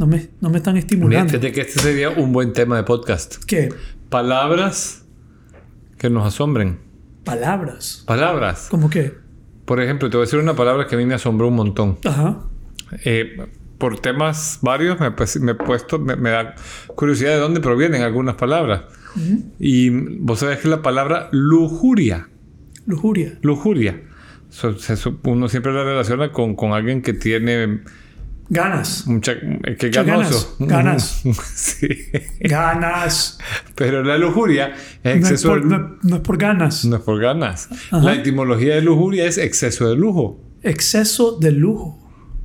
No me, no me están estimulando. Fíjate que este sería un buen tema de podcast. ¿Qué? Palabras que nos asombren. Palabras. Palabras. ¿Cómo qué? Por ejemplo, te voy a decir una palabra que a mí me asombró un montón. Ajá. Eh, por temas varios me, pues, me he puesto, me, me da curiosidad de dónde provienen algunas palabras. Y vos sabés que la palabra lujuria, Lujuria. lujuria, so- se uno siempre la relaciona con, con alguien que tiene Ganas. mucha, eh, que es Muchas ganoso. ganas, sí. Ganas. Pero la lujuria es No es, exceso por, de no- no es por ganas. no es por ganas. Ajá. La etimología de lujuria es exceso de lujo. Exceso de lujo.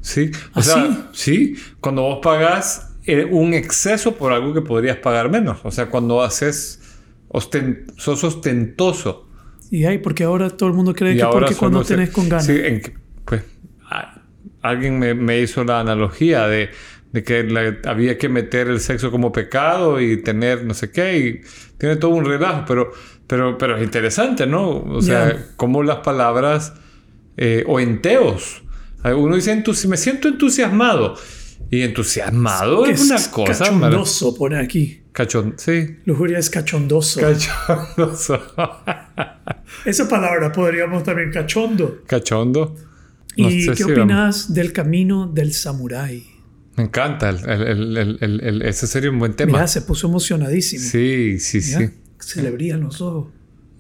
Sí. O ¿Ah, sea, sí, cuando vos pagas eh, un exceso por algo que podrías pagar menos. O sea, cuando haces osten- sos ostentoso. Y ahí, porque ahora todo el mundo cree y que porque cuando tenés con ganas. Sí, en alguien me, me hizo la analogía de, de que la- había que meter el sexo como pecado y tener no sé qué. Y tiene todo un relajo, pero, pero, pero es interesante, ¿no? O sea, Ya. cómo las palabras eh, o enteos. Uno dice, "Entusi- me siento entusiasmado. Y entusiasmado Que es una cosa. Cachondoso, pone aquí. Cachón, sí. Lujuria es cachondoso. Cachondoso. Esa palabra podríamos también cachondo. Cachondo. No ¿Y qué si opinas del camino del samurái? Me encanta. el- el- el- ese sería un buen tema. Mira, se puso emocionadísimo. sí, sí, sí. Se le brillan los ojos.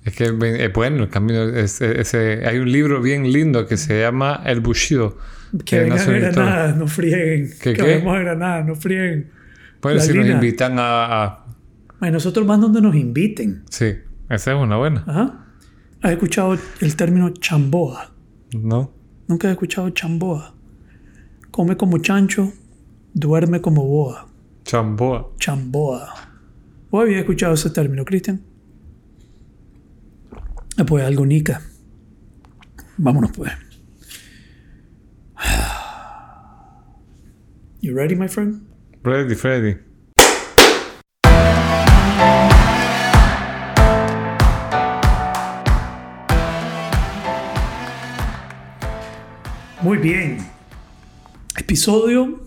Es que es bueno el camino. es- ese, hay un libro bien lindo que se llama El Bushido. Que Eh, vengan a. Granada, no frieguen. ¿Qué, que qué? a Granada, no frieguen. Bueno, La si nos invitan a, a- Ay, nosotros más donde nos inviten. Sí, esa es una buena. Ajá. ¿Has escuchado el término chamboa? ¿No? Nunca he escuchado chamboa. Come como chancho, duerme como boa. Chamboa. Chamboa. ¿Vos habías escuchado ese término, Cristian? Pues algo nica. Vámonos pues. You ready, my friend? Ready, Freddy. Muy bien. Episodio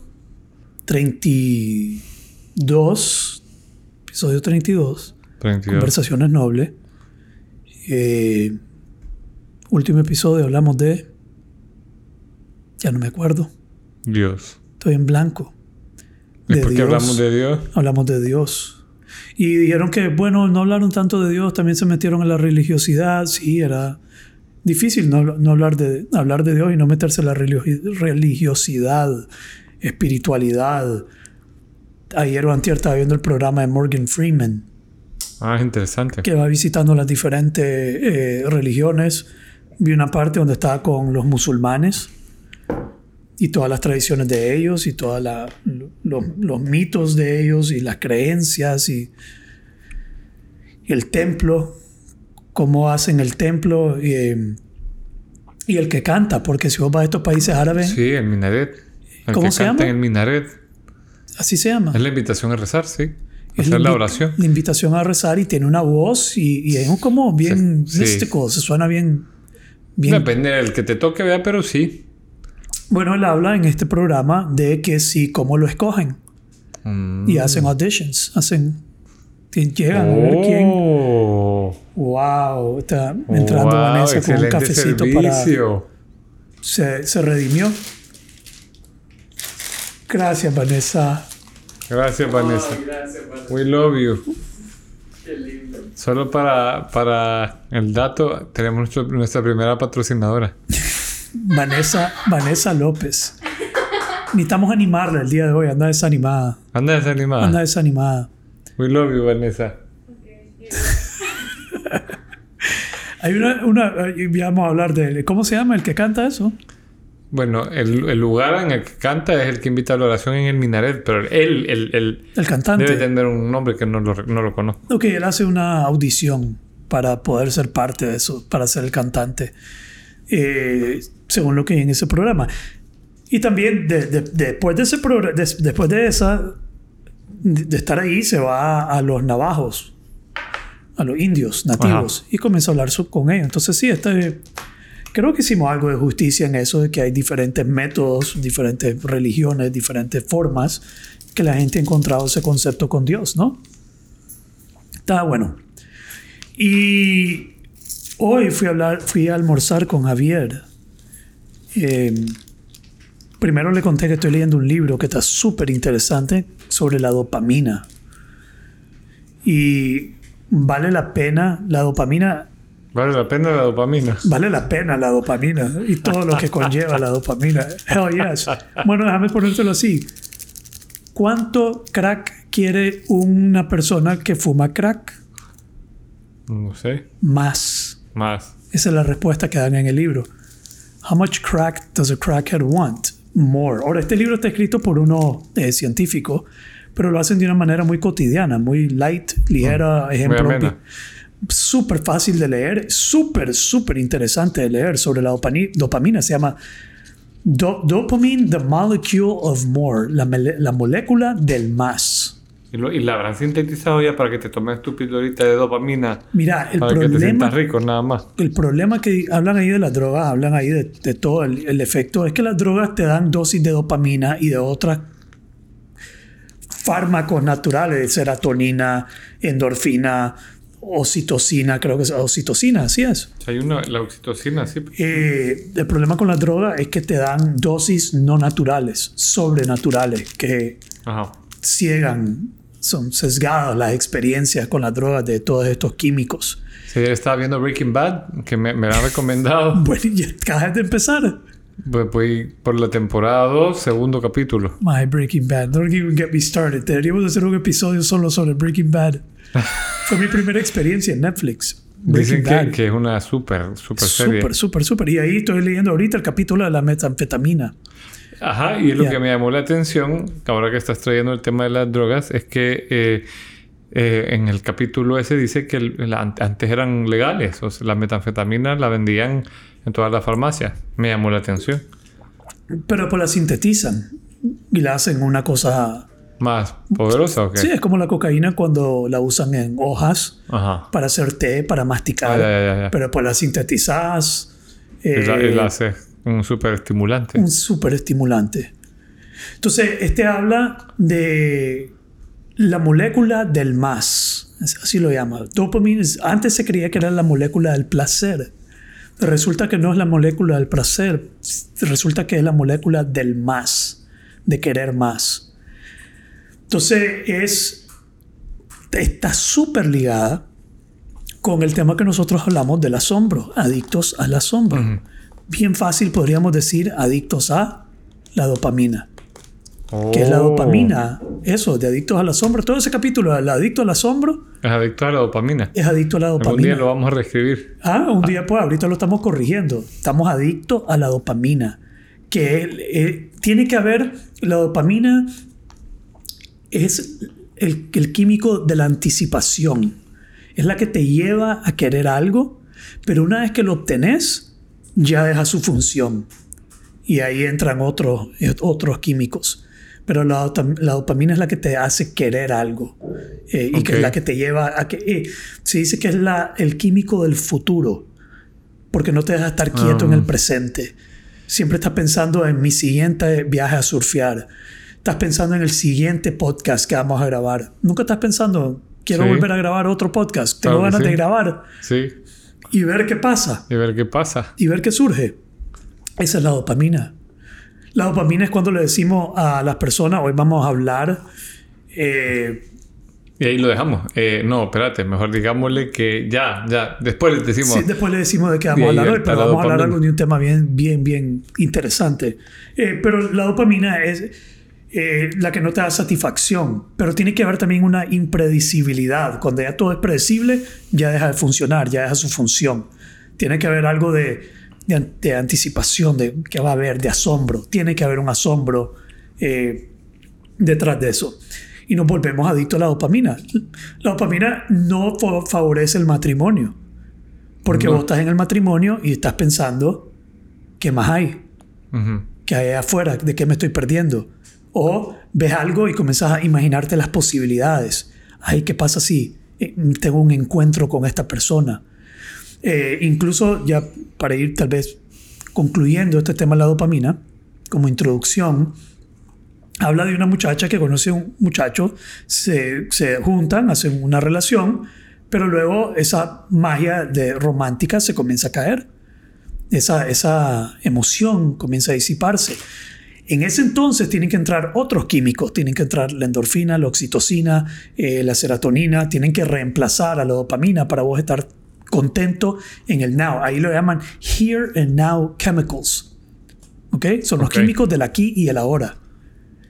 32. Episodio 32. 32. Conversaciones nobles. Eh, último episodio hablamos de... Ya no me acuerdo. Dios. Estoy en blanco. ¿Y De por qué Dios. hablamos de Dios? Hablamos de Dios. Y dijeron que, bueno, no hablaron tanto de Dios, también se metieron en la religiosidad. Sí, era difícil no, no hablar, de, hablar de Dios y no meterse en la religio- religiosidad, espiritualidad. Ayer o antier estaba viendo el programa de Morgan Freeman, Ah, es interesante. que va visitando las diferentes eh, religiones. Vi una parte donde estaba con los musulmanes y todas las tradiciones de ellos y todos los, los mitos de ellos y las creencias y el templo, cómo hacen el templo y, y el que canta, porque si vos vas a estos países árabes, Sí, el minaret. El ¿Cómo que se canta llama? en el minaret. así se llama. Es la invitación a rezar, sí. Es Hacer la invi- oración. La invitación a rezar y tiene una voz y, y es como bien sí. místico, se suena bien, bien Depende del que te toque, vea, pero sí. Bueno, él habla en este programa de que sí, cómo lo escogen. Mm. Y hacen auditions. Hacen. Que Llegan a ver quién. Oh. Wow. Está entrando Wow, Vanessa con un cafecito para. servicio. Se, se redimió. Gracias, Vanessa. Gracias, Vanessa. gracias, Vanessa. We love you. Qué lindo. Solo para, para el dato, tenemos nuestro- nuestra primera patrocinadora. Vanessa, Vanessa López. Necesitamos animarla el día de hoy. Anda desanimada. Anda desanimada. Anda desanimada. We love you, Vanessa. Hay una, una. Ya vamos a hablar de. ¿Cómo se llama el que canta eso? Bueno, el, el lugar en el que canta es el que invita a la oración en el minaret, pero él, él, él El cantante. debe tener un nombre que no lo, no lo conozco. Ok, él hace una audición para poder ser parte de eso, para ser el cantante, eh, según lo que hay en ese programa. Y también de- de- después de ese después de esa, de, estar ahí, se va a, los navajos, a los indios nativos, y comienza a hablar con ellos. Entonces sí, este, creo que hicimos algo de justicia en eso, de que hay diferentes métodos, diferentes religiones, diferentes formas que la gente ha encontrado ese concepto con Dios, ¿no? Está bueno. Y hoy fui a, hablar, fui a almorzar con Javier. Eh, primero le conté que estoy leyendo un libro que está súper interesante sobre la dopamina. Y vale la pena, la dopamina Vale la pena la dopamina. Vale la pena la dopamina y todo lo que conlleva la dopamina. Hell yes. Bueno, déjame ponértelo así. ¿Cuánto crack quiere una persona que fuma crack? No sé. Más. Más. Esa es la respuesta que dan en el libro. How much crack does a crackhead want? More. Ahora, este libro está escrito por uno eh, científico, pero lo hacen de una manera muy cotidiana, muy light, ligera, ejemplo. amena. Súper fácil de leer, súper, súper interesante de leer sobre la dopamina. Se llama Do- Dopamine, the Molecule of More, la, la molécula del más. Y, lo- y la habrán sintetizado ya para que te tomes tu pildorita de dopamina. Mira, el para que te problema, sientas rico, nada más. el problema que hablan ahí de las drogas, hablan ahí de, de todo el, el efecto, es que las drogas te dan dosis de dopamina y de otras fármacos naturales, serotonina, endorfina, oxitocina, creo que es oxitocina, así es. Hay una, la oxitocina, sí. Eh, el problema con las drogas es que te dan dosis no naturales, sobrenaturales, que Ajá. ciegan, son sesgadas las experiencias con las drogas de todos estos químicos. Sí, estaba viendo Breaking Bad, que me, me la han recomendado. Bueno, y acabas de empezar. Pues voy por la temporada 2, segundo capítulo. My Breaking Bad. Don't even get me started. Deberíamos hacer un episodio solo sobre Breaking Bad. Fue mi primera experiencia en Netflix. Dicen Breaking que, que es una súper, súper serie. Súper, súper, súper. Y ahí estoy leyendo ahorita el capítulo de la metanfetamina. Ajá, y es lo que me llamó la atención, ahora que estás trayendo el tema de las drogas, es que eh, eh, en el capítulo ese dice que el- la- antes eran legales, o sea, la metanfetamina la vendían en todas las farmacias. Me llamó la atención. Pero pues la sintetizan y la hacen una cosa... ¿Más poderosa o qué? Sí, es como la cocaína cuando la usan en hojas Ajá. para hacer té, para masticar. Ah, ya, ya, ya, ya. Pero pues la sintetizas. Y la, y eh, la hace un súper estimulante. un súper estimulante. Entonces, este habla de la molécula del más, así lo llama. Dopamine, es- antes se creía que era la molécula del placer. Resulta que no es la molécula del placer, resulta que es la molécula del más, de querer más. Entonces, es, está súper ligada con el tema que nosotros hablamos del asombro, adictos al asombro. Ujú. Bien fácil podríamos decir adictos a la dopamina. que es la Oh. dopamina, eso, de adictos al asombro. Todo ese capítulo, el adicto al asombro, Es adicto a la dopamina. es adicto a la Algún día dopamina. lo vamos a reescribir. Ah, un día pues, ahorita lo estamos corrigiendo. Estamos adictos a la dopamina. Que eh, tiene que haber, la dopamina es el, el químico de la anticipación. Es la que te lleva a querer algo, pero una vez que lo obtenés, ya deja su función. Y ahí entran otros, otros químicos. Pero la, dopam- la dopamina es la que te hace querer algo. eh, y que es la que te lleva a que... eh, se dice que es la, el químico del futuro. Porque no te deja estar quieto en Ah. el presente. Siempre estás pensando en mi siguiente viaje a surfear. Estás pensando en el siguiente podcast que vamos a grabar. Nunca estás pensando, quiero Sí. volver a grabar otro podcast. Tengo Claro ganas de grabar Sí. Y ver qué pasa Y ver qué pasa. y ver qué surge. Esa es la dopamina. La dopamina es cuando le decimos a las personas, hoy vamos a hablar, eh, Y ahí lo dejamos. Eh, no, espérate, mejor digámosle que ya, ya. Después les decimos. sí, después le decimos de qué vamos a hablar hoy, pero vamos a hablar algo de un tema bien, bien, bien interesante. Eh, pero la dopamina es eh, la que no te da satisfacción, pero tiene que haber también una impredecibilidad. Cuando ya todo es predecible, ya deja de funcionar, ya deja su función. Tiene que haber algo de, de an- de anticipación, de que va a haber, de asombro. Tiene que haber un asombro eh, detrás de eso. Y nos volvemos adictos a la dopamina. La dopamina no fa- favorece el matrimonio. Porque No. vos estás en el matrimonio y estás pensando, ¿qué más hay? Ujú. ¿Qué hay afuera? ¿De qué me estoy perdiendo? O ves algo y comienzas a imaginarte las posibilidades. Ay, ¿qué pasa si eh, tengo un encuentro con esta persona? Eh, incluso ya para ir tal vez concluyendo este tema de la dopamina, como introducción, habla de una muchacha que conoce a un muchacho, se, se juntan, hacen una relación, pero luego esa magia de romántica se comienza a caer. Esa, esa emoción comienza a disiparse. En ese entonces tienen que entrar otros químicos, tienen que entrar la endorfina, la oxitocina, eh, la serotonina, tienen que reemplazar a la dopamina para vos estar contento en el now. Ahí lo llaman here and now chemicals. ¿Ok? Son los químicos del aquí y el ahora.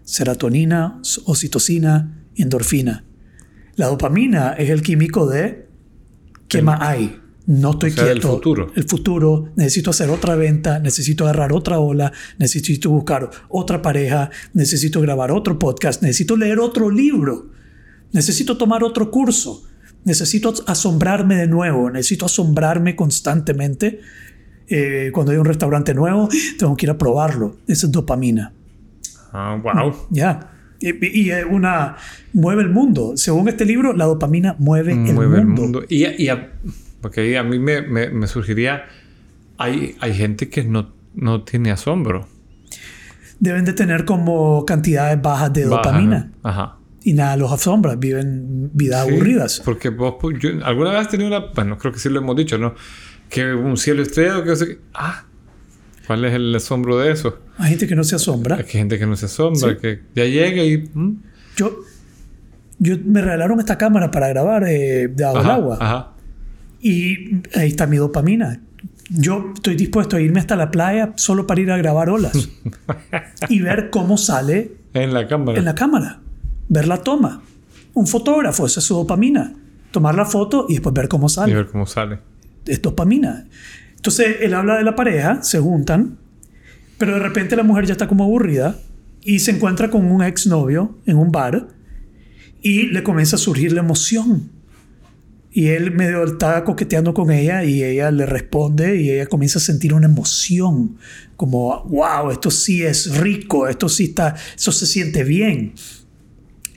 Serotonina, oxitocina, endorfina. La dopamina es el químico de ¿qué más hay? No estoy O sea, quieto. futuro. El futuro. Necesito hacer otra venta. Necesito agarrar otra ola. Necesito buscar otra pareja. Necesito grabar otro podcast. Necesito leer otro libro. Necesito tomar otro curso. Necesito asombrarme de nuevo. Necesito asombrarme constantemente. Eh, cuando hay un restaurante nuevo, tengo que ir a probarlo. Esa es dopamina. Ah, wow. Ya. Y, y es una. Mueve el mundo. Según este libro, la dopamina mueve, Mueve el mundo. Y, y a, porque ahí a mí me, me- me surgiría... Hay, hay gente que no, no tiene asombro. Deben de tener como cantidades bajas de Baja, dopamina. ¿no? Ajá. Y nada los asombra. Viven vidas Sí, aburridas. Porque vos, yo, alguna vez has tenido una, bueno, creo que sí lo hemos dicho, ¿no? Que un cielo estrellado, que no sé qué. Ah, ¿cuál es el asombro de eso? Hay gente que no se asombra. Hay gente que no se asombra, Sí. que ya llega y. ¿mm? Yo, yo me regalaron esta cámara para grabar eh, debajo del Ajá, agua. Ajá. Y ahí está mi dopamina. Yo estoy dispuesto a irme hasta la playa solo para ir a grabar olas y ver cómo sale En la cámara. en la cámara. Ver la toma. Un fotógrafo, esa es su dopamina. Tomar la foto y después ver cómo Y sale. ver cómo sale. Es dopamina. Entonces él habla de la pareja, se juntan, pero de repente la mujer ya está como aburrida y se encuentra con un exnovio en un bar y le comienza a surgir la emoción. Y él medio está coqueteando con ella y ella le responde y ella comienza a sentir una emoción como, wow, esto sí es rico, esto sí está, eso se siente bien.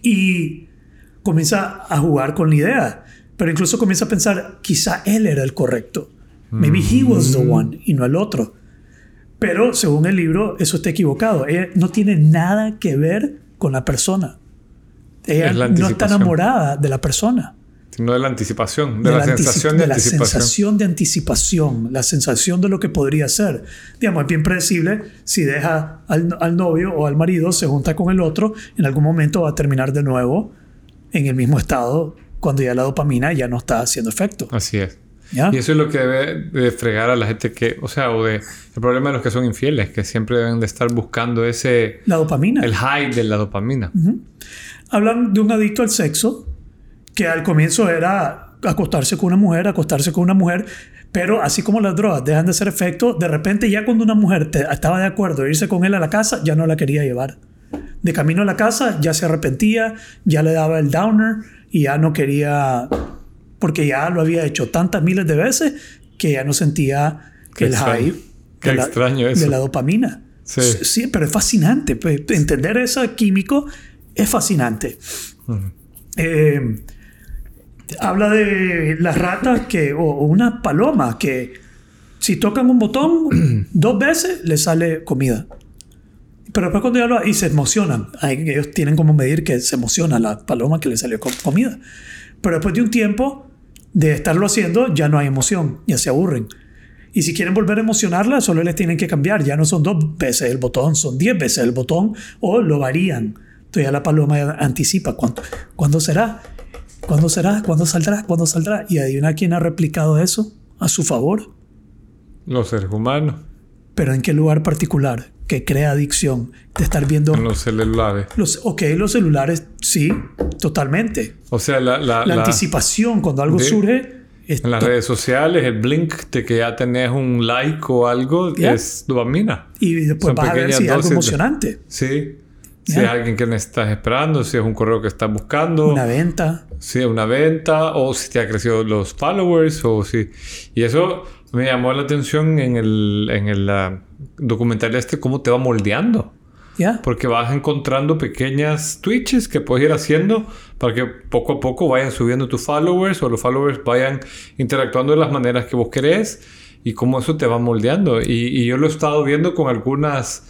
Y comienza a jugar con la idea, pero incluso comienza a pensar, quizá él era el correcto. Maybe he was the one y no el otro. Pero según el libro, eso está equivocado. Ella no tiene nada que ver con la persona. Ella Es la no está enamorada de la persona. Sino de la anticipación, de, la, la antici- sensación de, de la anticipación. sensación de anticipación, la sensación de lo que podría ser. Digamos, es bien predecible si deja al, al novio o al marido, se junta con el otro, en algún momento va a terminar de nuevo en el mismo estado cuando ya la dopamina ya no está haciendo efecto. Así es. ¿ya? Y eso es lo que debe de fregar a la gente que, o sea, o de, el problema de los que son infieles, que siempre deben de estar buscando ese, La dopamina. el high de la dopamina. Hablan de un adicto al sexo que al comienzo era acostarse con una mujer, acostarse con una mujer, pero así como las drogas dejan de hacer efecto, de repente ya cuando una mujer te- estaba de acuerdo irse con él a la casa, ya no la quería llevar. De camino a la casa ya se arrepentía, ya le daba el downer y ya no quería, porque ya lo había hecho tantas miles de veces que ya no sentía Qué el extraño. high Qué de la, extraño eso. de la dopamina. Sí. Sí, pero es fascinante. pues, Entender ese químico es fascinante. Eh, habla de las ratas que, o, o una paloma que si tocan un botón dos veces le sale comida. Pero después cuando ya lo y se emocionan, ellos tienen como medir que se emociona la paloma que le salió co- comida. Pero después de un tiempo de estarlo haciendo ya no hay emoción, ya se aburren. Y si quieren volver a emocionarla, solo les tienen que cambiar. Ya no son dos veces el botón, son diez veces el botón o lo varían. Entonces ya la paloma anticipa cuándo, ¿cuándo será, cuándo será, cuándo saldrá, cuándo saldrá. Y adivina quién ha replicado eso a su favor. Los seres humanos, Pero en qué lugar particular que crea adicción de estar viendo en los celulares. los, ok, los celulares, sí, totalmente. O sea, la, la- La, la- anticipación cuando algo de- surge es en las redes sociales, el blink de que ya tenés un like o algo Ya. es dopamina. y después son vas a ver si hay algo dosis de- emocionante. Sí. Si Ya. es alguien que necesitas esperando, si es un correo que estás buscando, Una venta. si es una venta, o si te ha crecido los followers, o si... Y eso me llamó la atención en el, en el ah, documental este, cómo te va moldeando. ¿Ya? Porque vas encontrando pequeñas twitches que puedes ir haciendo para que poco a poco vayan subiendo tus followers o los followers vayan interactuando de las maneras que vos querés y cómo eso te va moldeando. Y, y yo lo he estado viendo con algunas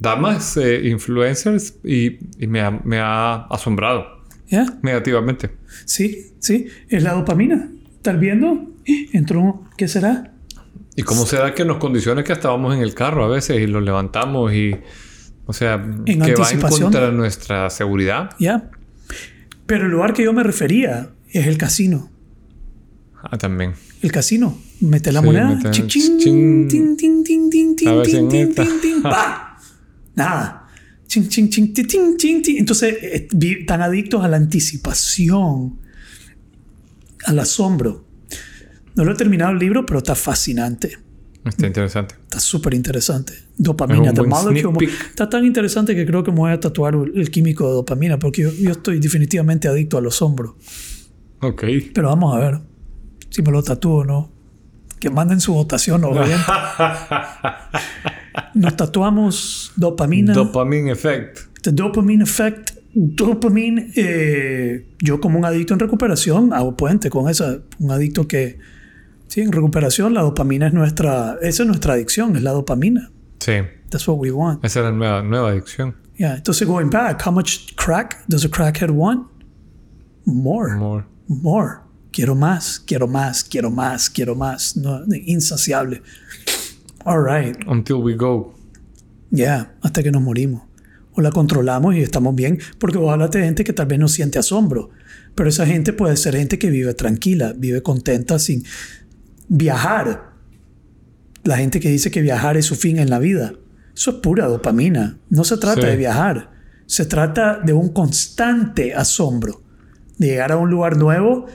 damas eh, influencers y, y me, ha, me ha asombrado ¿Ya? negativamente. Sí, sí. Es la dopamina. ¿Estás viendo? Entró, ¿qué será? ¿Y cómo se da que nos condiciona que hasta vamos en el carro a veces y lo levantamos y... O sea, que va en contra de nuestra seguridad. ¿Ya? Pero el lugar que yo me refería es el casino. Ah, también. El casino. Mete la Sí, moneda. mete- Ching, ching, ching. tin, tin, tin, tin, tin, tin, tin, tin. Nada. Ching, ching, ching, tin, tin, tin, tin. Entonces, eh, vi- tan adictos a la anticipación, al asombro. No lo he terminado el libro, pero está fascinante. Está interesante. Está súper interesante. Dopamina, the molecule. Está tan interesante que creo que me voy a tatuar el químico de dopamina porque yo, yo estoy definitivamente adicto al asombro. Ok. Pero vamos a ver si me lo tatúo o no. Que manden su votación, obviamente. Nos tatuamos dopamina. Dopamine effect. the dopamine effect. Dopamine. eh, yo como un adicto en recuperación hago puente con esa. Un adicto que... Sí, en recuperación la dopamina es nuestra... Esa es nuestra adicción, es la dopamina. Sí. That's what we want. Esa es la nueva, nueva adicción. Yeah. Entonces, going back, how much crack does a crackhead want? More. More. More. Quiero más, quiero más, quiero más, quiero más. No, insaciable. All right. Until we go. Yeah. Hasta que nos morimos. O la controlamos y estamos bien. Porque vos hablaste de gente que tal vez no siente asombro. Pero esa gente puede ser gente que vive tranquila, vive contenta sin viajar. La gente que dice que viajar es su fin en la vida. Eso es pura dopamina. No se trata Sí. de viajar. Se trata de un constante asombro. De llegar a un lugar nuevo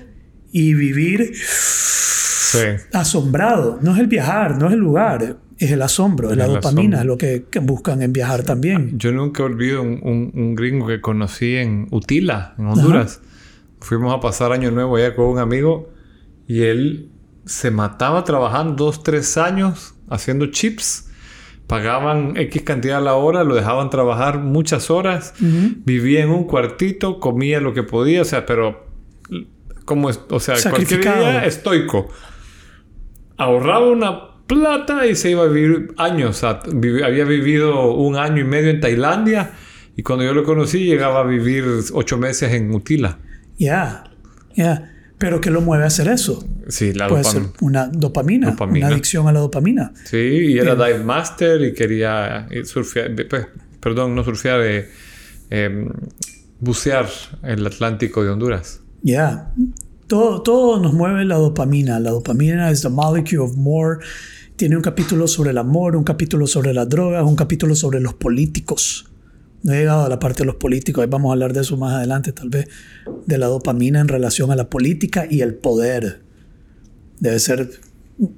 y vivir Sí. asombrado. No es el viajar, no es el lugar, es el asombro, es la dopamina, asombro. es lo que, que buscan en viajar también. Yo nunca olvido un, un- un gringo que conocí en Utila, en Honduras. Fuimos a pasar Año Nuevo allá con un amigo y él se mataba trabajando dos, tres años haciendo chips. Pagaban X cantidad a la hora, lo dejaban trabajar muchas horas. Vivía en un cuartito, comía lo que podía, o sea, pero como, o sea, cualquier día estoico. Ahorraba una plata y se iba a vivir años. Había vivido un año y medio en Tailandia y cuando yo lo conocí llegaba a vivir ocho meses en Utila. Ya, ya. Pero ¿qué lo mueve a hacer eso? Sí, la Puede dopam- ser una dopamina, Dopamina. una adicción a la dopamina. Sí, y era dive master y quería surfear, pues, perdón, no surfear, eh, eh, bucear el Atlántico de Honduras. Ya. Todo, todo nos mueve la dopamina. La dopamina es the molecule of more. Tiene un capítulo sobre el amor, un capítulo sobre las drogas, un capítulo sobre los políticos. No he llegado a la parte de los políticos, ahí vamos a hablar de eso más adelante, tal vez, de la dopamina en relación a la política y el poder. Debe ser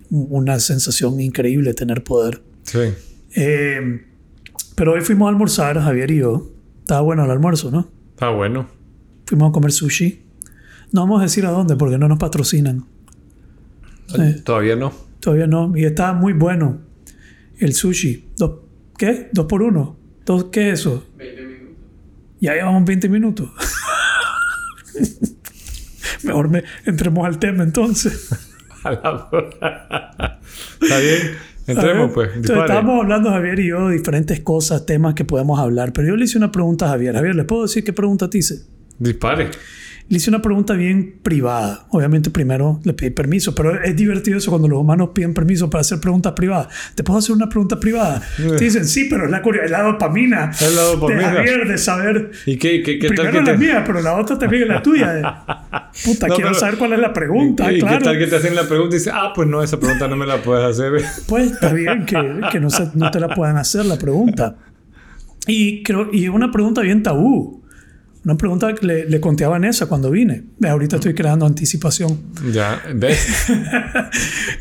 una sensación increíble tener poder. Sí. Eh, pero hoy fuimos a almorzar, Javier y yo. Estaba bueno el almuerzo, ¿no? Está bueno. Fuimos a comer sushi. No vamos a decir a dónde porque no nos patrocinan. Sí, Todavía no. todavía no. Y estaba muy bueno el sushi. Dos, ¿Qué? ¿Dos por uno? ¿Dos, ¿Qué es eso? 20 minutos. Ya llevamos 20 minutos. Mejor me, entremos al tema entonces. A la- Está bien. Entremos, pues. Entonces, estábamos hablando, Javier y yo, de diferentes cosas, temas que podemos hablar. Pero yo le hice una pregunta a Javier. Javier, ¿le puedo decir qué pregunta te hice? Dispare. Le hice una pregunta bien privada. Obviamente primero le pedí permiso, pero es divertido eso cuando los humanos piden permiso para hacer preguntas privadas. ¿Te puedo hacer una pregunta privada? Te dicen, sí, pero es la, es la dopamina. Es la dopamina. De Javier, de saber... ¿Y qué, qué, qué tal Primero que la te... mía, pero la otra también es la tuya. Puta, No, quiero pero- saber cuál es la pregunta, ¿Y claro. qué tal que te hacen la pregunta y dices, ah, pues no, esa pregunta no me la puedes hacer? Pues está bien que, que no, se- no te la puedan hacer la pregunta. Y creo y una pregunta bien tabú. Una pregunta que le, le conté a Vanessa cuando vine. Ahorita estoy creando anticipación. ya, ¿ves?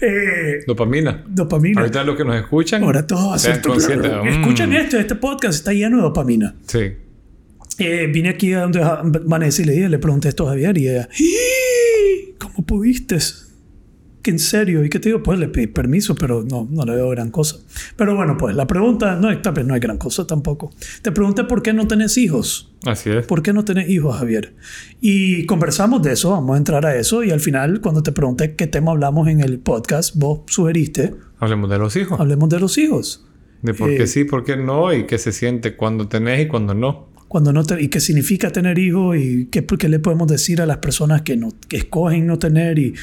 Eh, Dopamina. dopamina. Ahorita los que nos escuchan, Ahora todo va a ser Escuchen esto, este podcast está lleno de dopamina. Sí. Eh, vine aquí a donde Vanessa y le dije, le pregunté esto a Javier y ella, "¡Ih! ¿cómo pudiste? ¿Que en serio? ¿Y qué te digo? Pues le pedí permiso, pero no, no le veo gran cosa. Pero bueno, pues la pregunta, no, tal vez no hay gran cosa tampoco. Te pregunté por qué no tenés hijos. Así es. ¿Por qué no tenés hijos, Javier? Y conversamos de eso, vamos a entrar a eso. Y al final, cuando te pregunté qué tema hablamos en el podcast, vos sugeriste, Hablemos de los hijos. hablemos de los hijos. De por qué Eh, sí, por qué no, y qué se siente cuando tenés y cuando no. Cuando no te- y qué significa tener hijos y qué, qué le podemos decir a las personas que, no, que escogen no tener y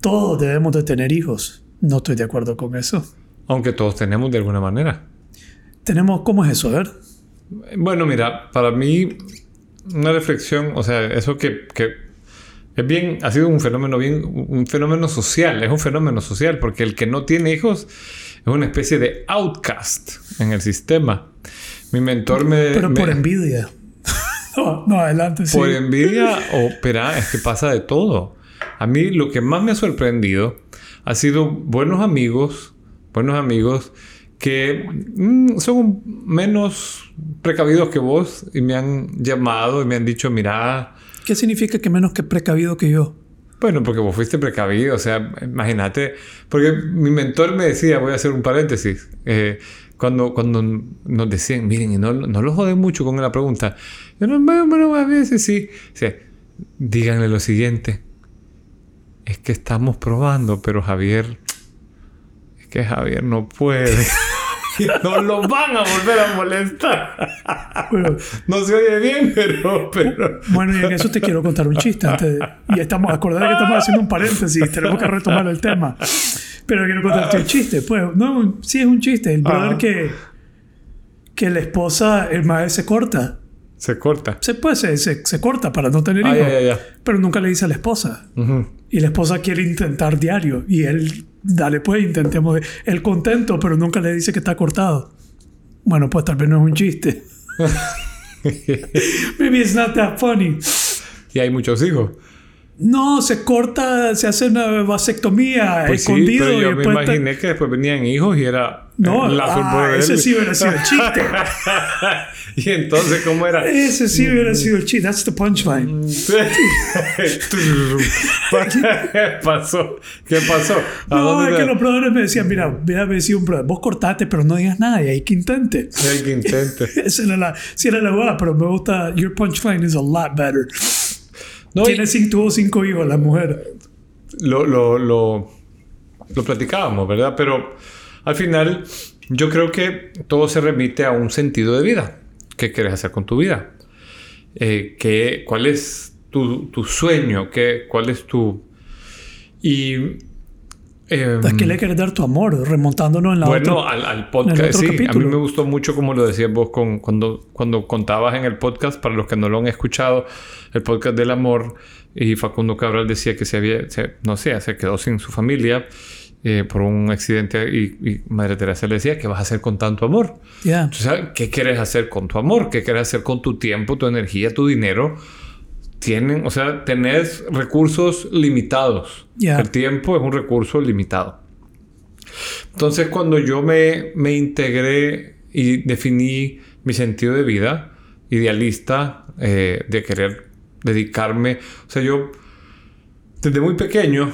todos debemos de tener hijos. No estoy de acuerdo con eso. Aunque todos tenemos de alguna manera. Tenemos, ¿cómo es eso? A ver. Bueno, mira, para mí, una reflexión, o sea, eso que, que es bien, ha sido un fenómeno bien, un fenómeno social, es un fenómeno social, porque el que no tiene hijos es una especie de outcast en el sistema. Mi mentor me... Pero me- por envidia. no, no, adelante, sí. Por envidia o espera, es que pasa de todo. A mí lo que más me ha sorprendido ha sido buenos amigos, buenos amigos que mm, son menos precavidos que vos y me han llamado y me han dicho, mira, ¿Qué significa que menos que precavido que yo? bueno, porque vos fuiste precavido, o sea, imagínate, porque mi mentor me decía, voy a hacer un paréntesis, eh, cuando, cuando nos decían, miren, y no, no lo joden mucho con la pregunta, yo no, bueno, a veces sí, o sea, díganle lo siguiente, es que estamos probando, pero Javier, es que Javier no puede. Y no lo van a volver a molestar. Bueno, No se oye bien, pero... pero... bueno, y en eso te quiero contar un chiste. Antes de- y estamos, acordate que estamos haciendo un paréntesis, tenemos que retomar el tema. Pero quiero contarte un chiste. Pues, no, sí es un chiste. El brother Ajá. que, que la esposa, el maestro se corta. Se corta. Se, pues, se, se, se corta para no tener Ah, hijos. Pero nunca le dice a la esposa. Y la esposa quiere intentar diario. Y él, dale pues, intentemos. Él contento, pero nunca le dice que está cortado. Bueno, pues tal vez no es un chiste. Maybe it's not that funny. y hay muchos hijos. No, se corta, se hace una vasectomía Pues sí, escondido. pero y yo me después está- imaginé que después venían hijos y era No, eh, la ah, ese sí hubiera sido el chiste. y entonces, ¿cómo era? Ese sí hubiera sido el chiste. That's the punchline. ¿Qué pasó? ¿Qué pasó? ¿A No, es te- que los brothers me decían, mira, mira, me decía un brother, vos cortate, pero no digas nada y hay que intente. Hay que intente. Esa era la, sí era la boda, pero me gusta, your punchline is a lot better. No, Tiene cinco, tuvo cinco hijos la mujer. lo, lo, lo, lo platicábamos, ¿verdad? Pero al final, yo creo que todo se remite a un sentido de vida. ¿Qué quieres hacer con tu vida? Eh, ¿qué- ¿Cuál es tu, tu sueño? ¿Qué, ¿Cuál es tu...? Y... em, ¿A qué le quieres dar tu amor? Remontándonos en la Bueno, otra. al, al podcast, sí. A capítulo. mí me gustó mucho como lo decías vos con, cuando, cuando contabas en el podcast, para los que no lo han escuchado, el podcast del amor, y Facundo Cabral decía que se había, se- no sé, se quedó sin su familia eh, por un accidente y, y Madre Teresa le decía, ¿qué vas a hacer con tanto amor? Yeah. Entonces, ¿qué quieres hacer con tu amor? ¿Qué quieres hacer con tu tiempo, tu energía, tu dinero? Tienen, o sea, tenés recursos limitados. El tiempo es un recurso limitado. Entonces, cuando yo me, me integré y definí mi sentido de vida, idealista, eh, de querer dedicarme, o sea, yo desde muy pequeño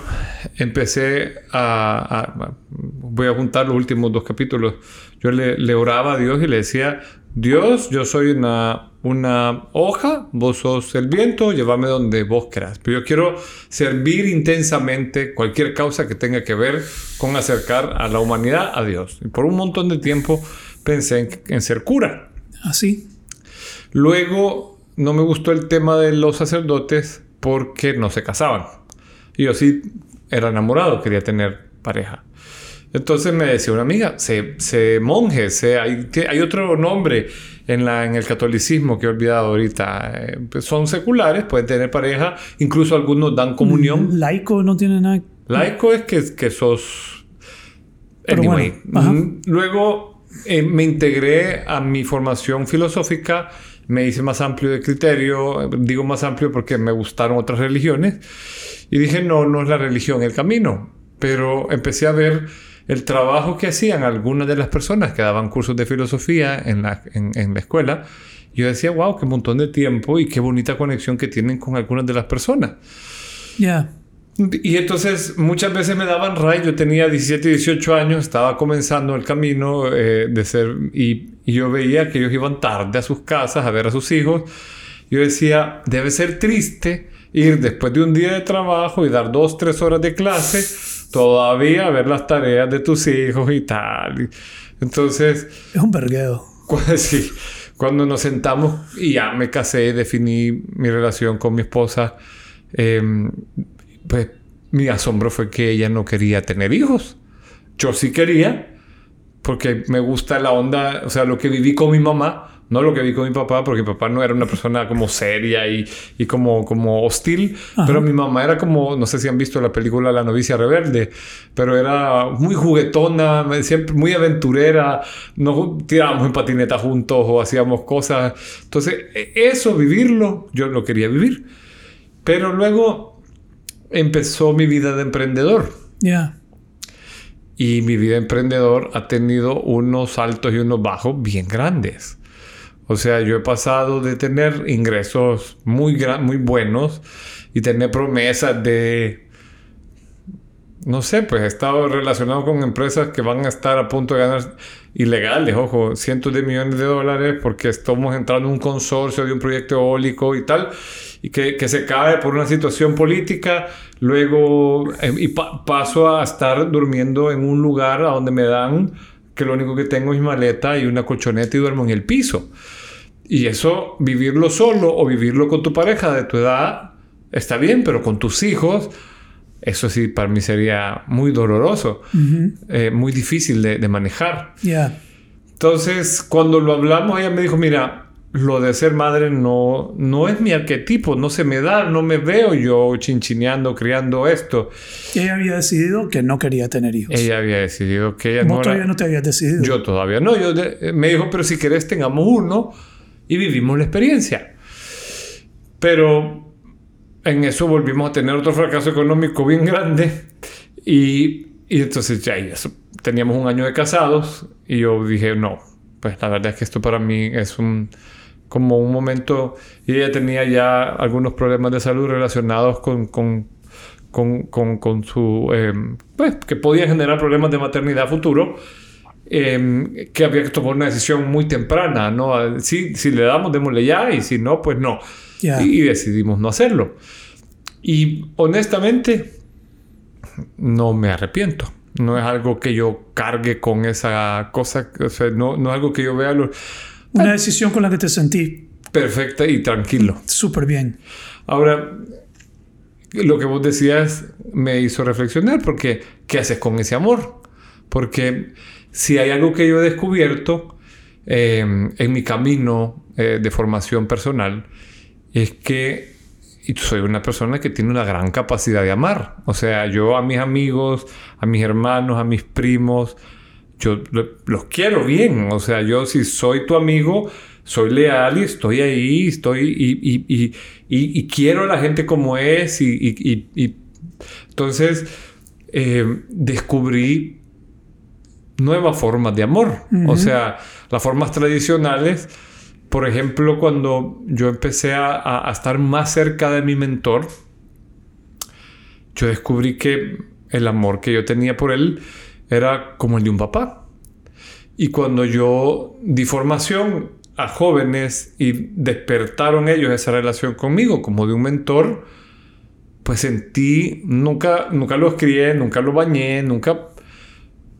empecé a- voy a juntar los últimos dos capítulos. Yo le, le oraba a Dios y le decía, Dios, yo soy una, una hoja, vos sos el viento, llévame donde vos querás. Pero yo quiero servir intensamente cualquier causa que tenga que ver con acercar a la humanidad a Dios. Y por un montón de tiempo pensé en, en ser cura. Así. Luego no me gustó el tema de los sacerdotes porque no se casaban. Y yo sí era enamorado, quería tener pareja. Entonces me decía una amiga, sé, sé monje, sé- hay, hay otro nombre en, la, en el catolicismo que he olvidado ahorita. Eh, pues son seculares, pueden tener pareja, incluso algunos dan comunión. Laico no tiene nada. Laico es que, que sos... Pero Anyway. bueno. Mm, Luego eh, me integré a mi formación filosófica, me hice más amplio de criterio, digo más amplio porque me gustaron otras religiones, y dije, no, no es la religión el camino, pero empecé a ver el trabajo que hacían algunas de las personas que daban cursos de filosofía en la, en, en la escuela. Yo decía, wow, qué montón de tiempo y qué bonita conexión que tienen con algunas de las personas. Ya. Y entonces muchas veces me daban ray. Yo tenía 17, 18 años, estaba comenzando el camino eh, de ser. Y, y yo veía que ellos iban tarde a sus casas a ver a sus hijos. Yo decía, debe ser triste ir después de un día de trabajo y dar dos, tres horas de clase todavía ver las tareas de tus hijos y tal. Entonces, Es un vergueo. sí, cuando nos sentamos y ya me casé, definí mi relación con mi esposa, em, pues mi asombro fue que ella no quería tener hijos. Yo sí quería, porque me gusta la onda, o sea, lo que viví con mi mamá, no lo que viví con mi papá, porque mi papá no era una persona como seria y, y como, como hostil, pero mi mamá era como, no sé si han visto la película La novicia rebelde, pero era muy juguetona, siempre muy aventurera, nos tirábamos en patineta juntos o hacíamos cosas. Entonces, e- eso, vivirlo, yo lo quería vivir. Pero luego empezó mi vida de emprendedor. Ya. Y mi vida de emprendedor ha tenido unos altos y unos bajos bien grandes. O sea, yo he pasado de tener ingresos muy, gran- muy buenos y tener promesas de... No sé, pues he estado relacionado con empresas que van a estar a punto de ganar ilegales, ojo, cientos de millones de dólares porque estamos entrando en un consorcio de un proyecto eólico y tal, y que, que se cae por una situación política, luego eh, y pa- paso a estar durmiendo en un lugar a donde me dan que lo único que tengo es maleta y una colchoneta y duermo en el piso. Y eso, vivirlo solo o vivirlo con tu pareja de tu edad, está bien, pero con tus hijos, eso sí para mí sería muy doloroso, eh, muy difícil de, de manejar. Ya. Entonces, cuando lo hablamos, ella me dijo, mira, lo de ser madre no, no es mi arquetipo, no se me da, no me veo yo chinchineando, criando esto. Ella había decidido que no quería tener hijos. Ella había decidido que ella Vos no todavía era- no te habías decidido. Yo todavía no. Yo de- me dijo, pero si querés tengamos uno y vivimos la experiencia. Pero en eso volvimos a tener otro fracaso económico bien grande. Y, y entonces ya y eso, teníamos un año de casados y yo dije, no, pues la verdad es que esto para mí es un como un momento y ella tenía ya algunos problemas de salud relacionados con, con, con, con, con su eh, pues que podían generar problemas de maternidad futuro eh, que había que tomar una decisión muy temprana, ¿no? Si, si le damos, démosle ya, y si no, pues no. Ya. Y, y decidimos no hacerlo. Y honestamente, no me arrepiento. No es algo que yo cargue con esa cosa, o sea, no, no es algo que yo vea lo Una decisión con la que te sentí perfecta y tranquilo. súper bien. Ahora, lo que vos decías me hizo reflexionar porque ¿qué haces con ese amor? Porque si hay algo que yo he descubierto eh, en mi camino eh, de formación personal es que soy una persona que tiene una gran capacidad de amar. O sea, yo a mis amigos, a mis hermanos, a mis primos, yo lo- los quiero bien. O sea, yo si soy tu amigo, soy leal y estoy ahí, estoy y, y- y- quiero a la gente como es. Y, entonces eh, descubrí nuevas formas de amor. O sea, las formas tradicionales. Por ejemplo, cuando yo empecé a, a- a estar más cerca de mi mentor, yo descubrí que el amor que yo tenía por él era como el de un papá. Y cuando yo di formación a jóvenes y despertaron ellos esa relación conmigo como de un mentor, pues sentí, nunca, nunca los crié, nunca los bañé, nunca...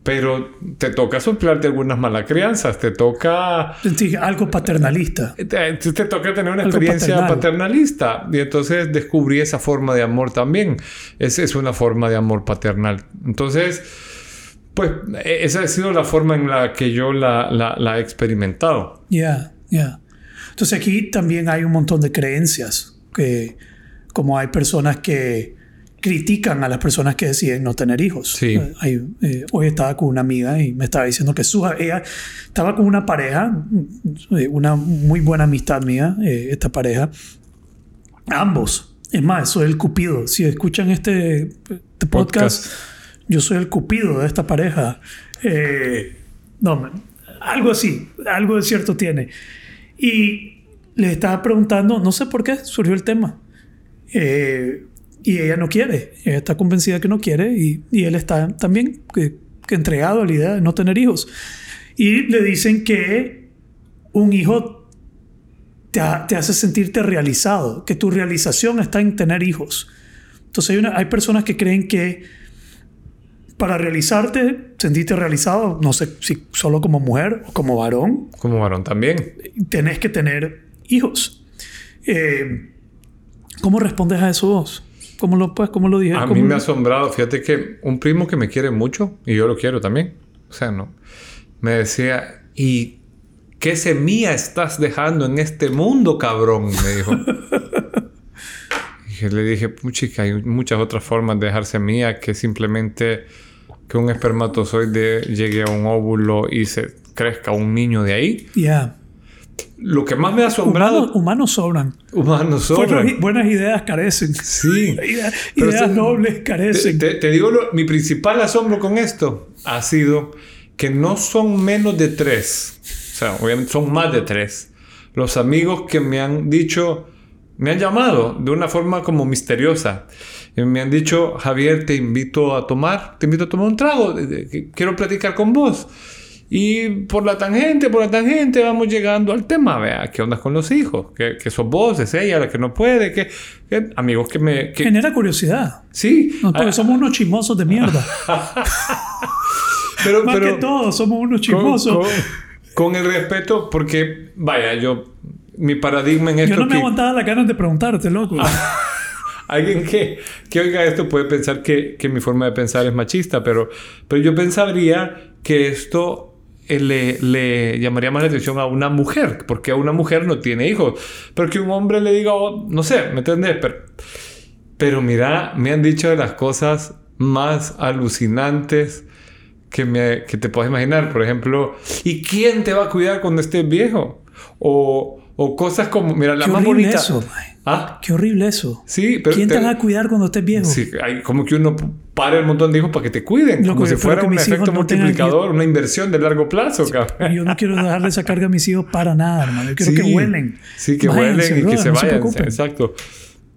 Pero te toca soplarte algunas malas crianzas, te toca Sentí algo paternalista. te, te toca tener una Algo experiencia paternal. paternalista. Y entonces descubrí esa forma de amor también. Esa es una forma de amor paternal. Entonces, pues e- esa ha sido la forma en la que yo la, la- la he experimentado. Ya, ya. Entonces aquí también hay un montón de creencias que como hay personas que critican a las personas que deciden no tener hijos. Sí. Hay, eh, hoy estaba con una amiga y me estaba diciendo que su, ella estaba con una pareja, eh, una muy buena amistad mía, eh, esta pareja. Ambos. Es más, soy el cupido. Si escuchan este, este podcast, Podcast. yo soy el cupido de esta pareja. Eh, no, man, algo así, algo de cierto tiene. Y le estaba preguntando, no sé por qué surgió el tema. Eh, y ella no quiere, ella está convencida que no quiere y, y él está también que, que entregado a la idea de no tener hijos. Y le dicen que un hijo te, ha- te hace sentirte realizado, que tu realización está en tener hijos. Entonces hay, una- hay personas que creen que para realizarte, sentiste realizado, no sé si solo como mujer o como varón, Como varón también. tenés que tener hijos. Eh, ¿Cómo respondes a eso vos? ¿Cómo lo, pues, cómo lo dije? A ¿Cómo mí me ha asombrado, fíjate que un primo que me quiere mucho, y yo lo quiero también, o sea, no, me decía, ¿y qué semilla estás dejando en este mundo, cabrón? Me dijo. y le dije, puchica, hay muchas otras formas de dejar semilla que simplemente que un espermatozoide llegue a un óvulo y se crezca un niño de ahí. Ya. Lo que más me ha asombrado, Humanos, humanos sobran. humanos Buenas, sobran. buenas ideas carecen. Sí. Ideas, nobles carecen. te- te digo, lo- mi principal asombro con esto ha sido que no son menos de tres. O sea, obviamente son más de tres. Los amigos que me han dicho, me han llamado de una forma como misteriosa. Y me han dicho, Javier, te invito a tomar, te invito a tomar un trago, quiero platicar con vos. Y por la tangente, por la tangente, vamos llegando al tema, vea, ¿qué onda con los hijos? ¿Qué, qué sos vos? ¿Es ella la que no puede? ¿Qué, qué- amigos que me... que- Genera curiosidad. Sí, No, porque ah, somos unos chismosos de mierda. pero, Más pero que todo, somos unos con, chismosos. con- con el respeto, porque, vaya, yo, mi paradigma en esto Yo no me que aguantaba las ganas de preguntarte, loco. alguien que, que oiga esto puede pensar que, que mi forma de pensar es machista, pero, pero yo pensaría que esto le, le llamaría más la atención a una mujer, porque una mujer no tiene hijos, pero que un hombre le diga, oh, no sé, ¿me entendés? Pero, pero mira, me han dicho de las cosas más alucinantes que, me, que te puedes imaginar. Por ejemplo, ¿y quién te va a cuidar cuando estés viejo? O, o cosas como, mira, la Qué más horrible bonita. eso. Ah, Qué horrible eso. sí, pero ¿Quién te va a cuidar cuando estés viejo? Sí, hay como que uno pare un montón de hijos para que te cuiden. Como si fuera un efecto no multiplicador, una inversión de largo plazo, cabrón. Yo no quiero dejarle esa carga a mis hijos para nada, hermano. Yo quiero Sí, que huelen. Sí, que Váyanse, huelen y que se no vayan. preocupen. Exacto.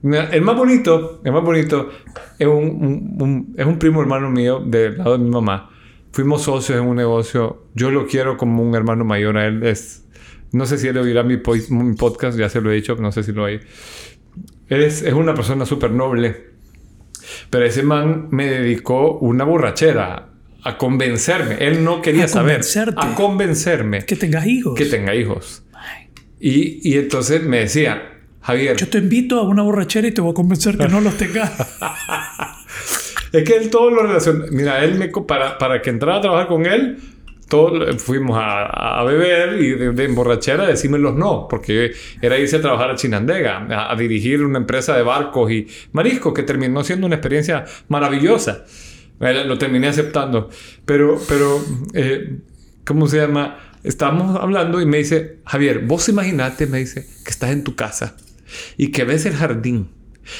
El más bonito, el más bonito es un, un- un- es un primo hermano mío del lado de mi mamá. Fuimos socios en un negocio. Yo lo quiero como un hermano mayor a él. Es, no sé si él oirá mi, mi podcast, ya se lo he dicho, no sé si lo hay. Él es, es una persona súper noble. Pero ese man me dedicó una borrachera a convencerme. Él no quería A saber. A convencerme Que tengas hijos. que tenga hijos. Y, y entonces me decía, Javier, Yo te invito a una borrachera y te voy a convencer que no los tengas. es que él todo lo relaciona. Mira, él me, para, para que entrara a trabajar con él, todo, fuimos a, a beber y de, de emborrachera decirme los no, porque era irse a trabajar a Chinandega, a, a dirigir una empresa de barcos y mariscos que terminó siendo una experiencia maravillosa. Eh, Lo terminé aceptando. Pero, pero, eh, ¿cómo se llama? Estábamos hablando y me dice, Javier, vos imaginate, me dice, que estás en tu casa y que ves el jardín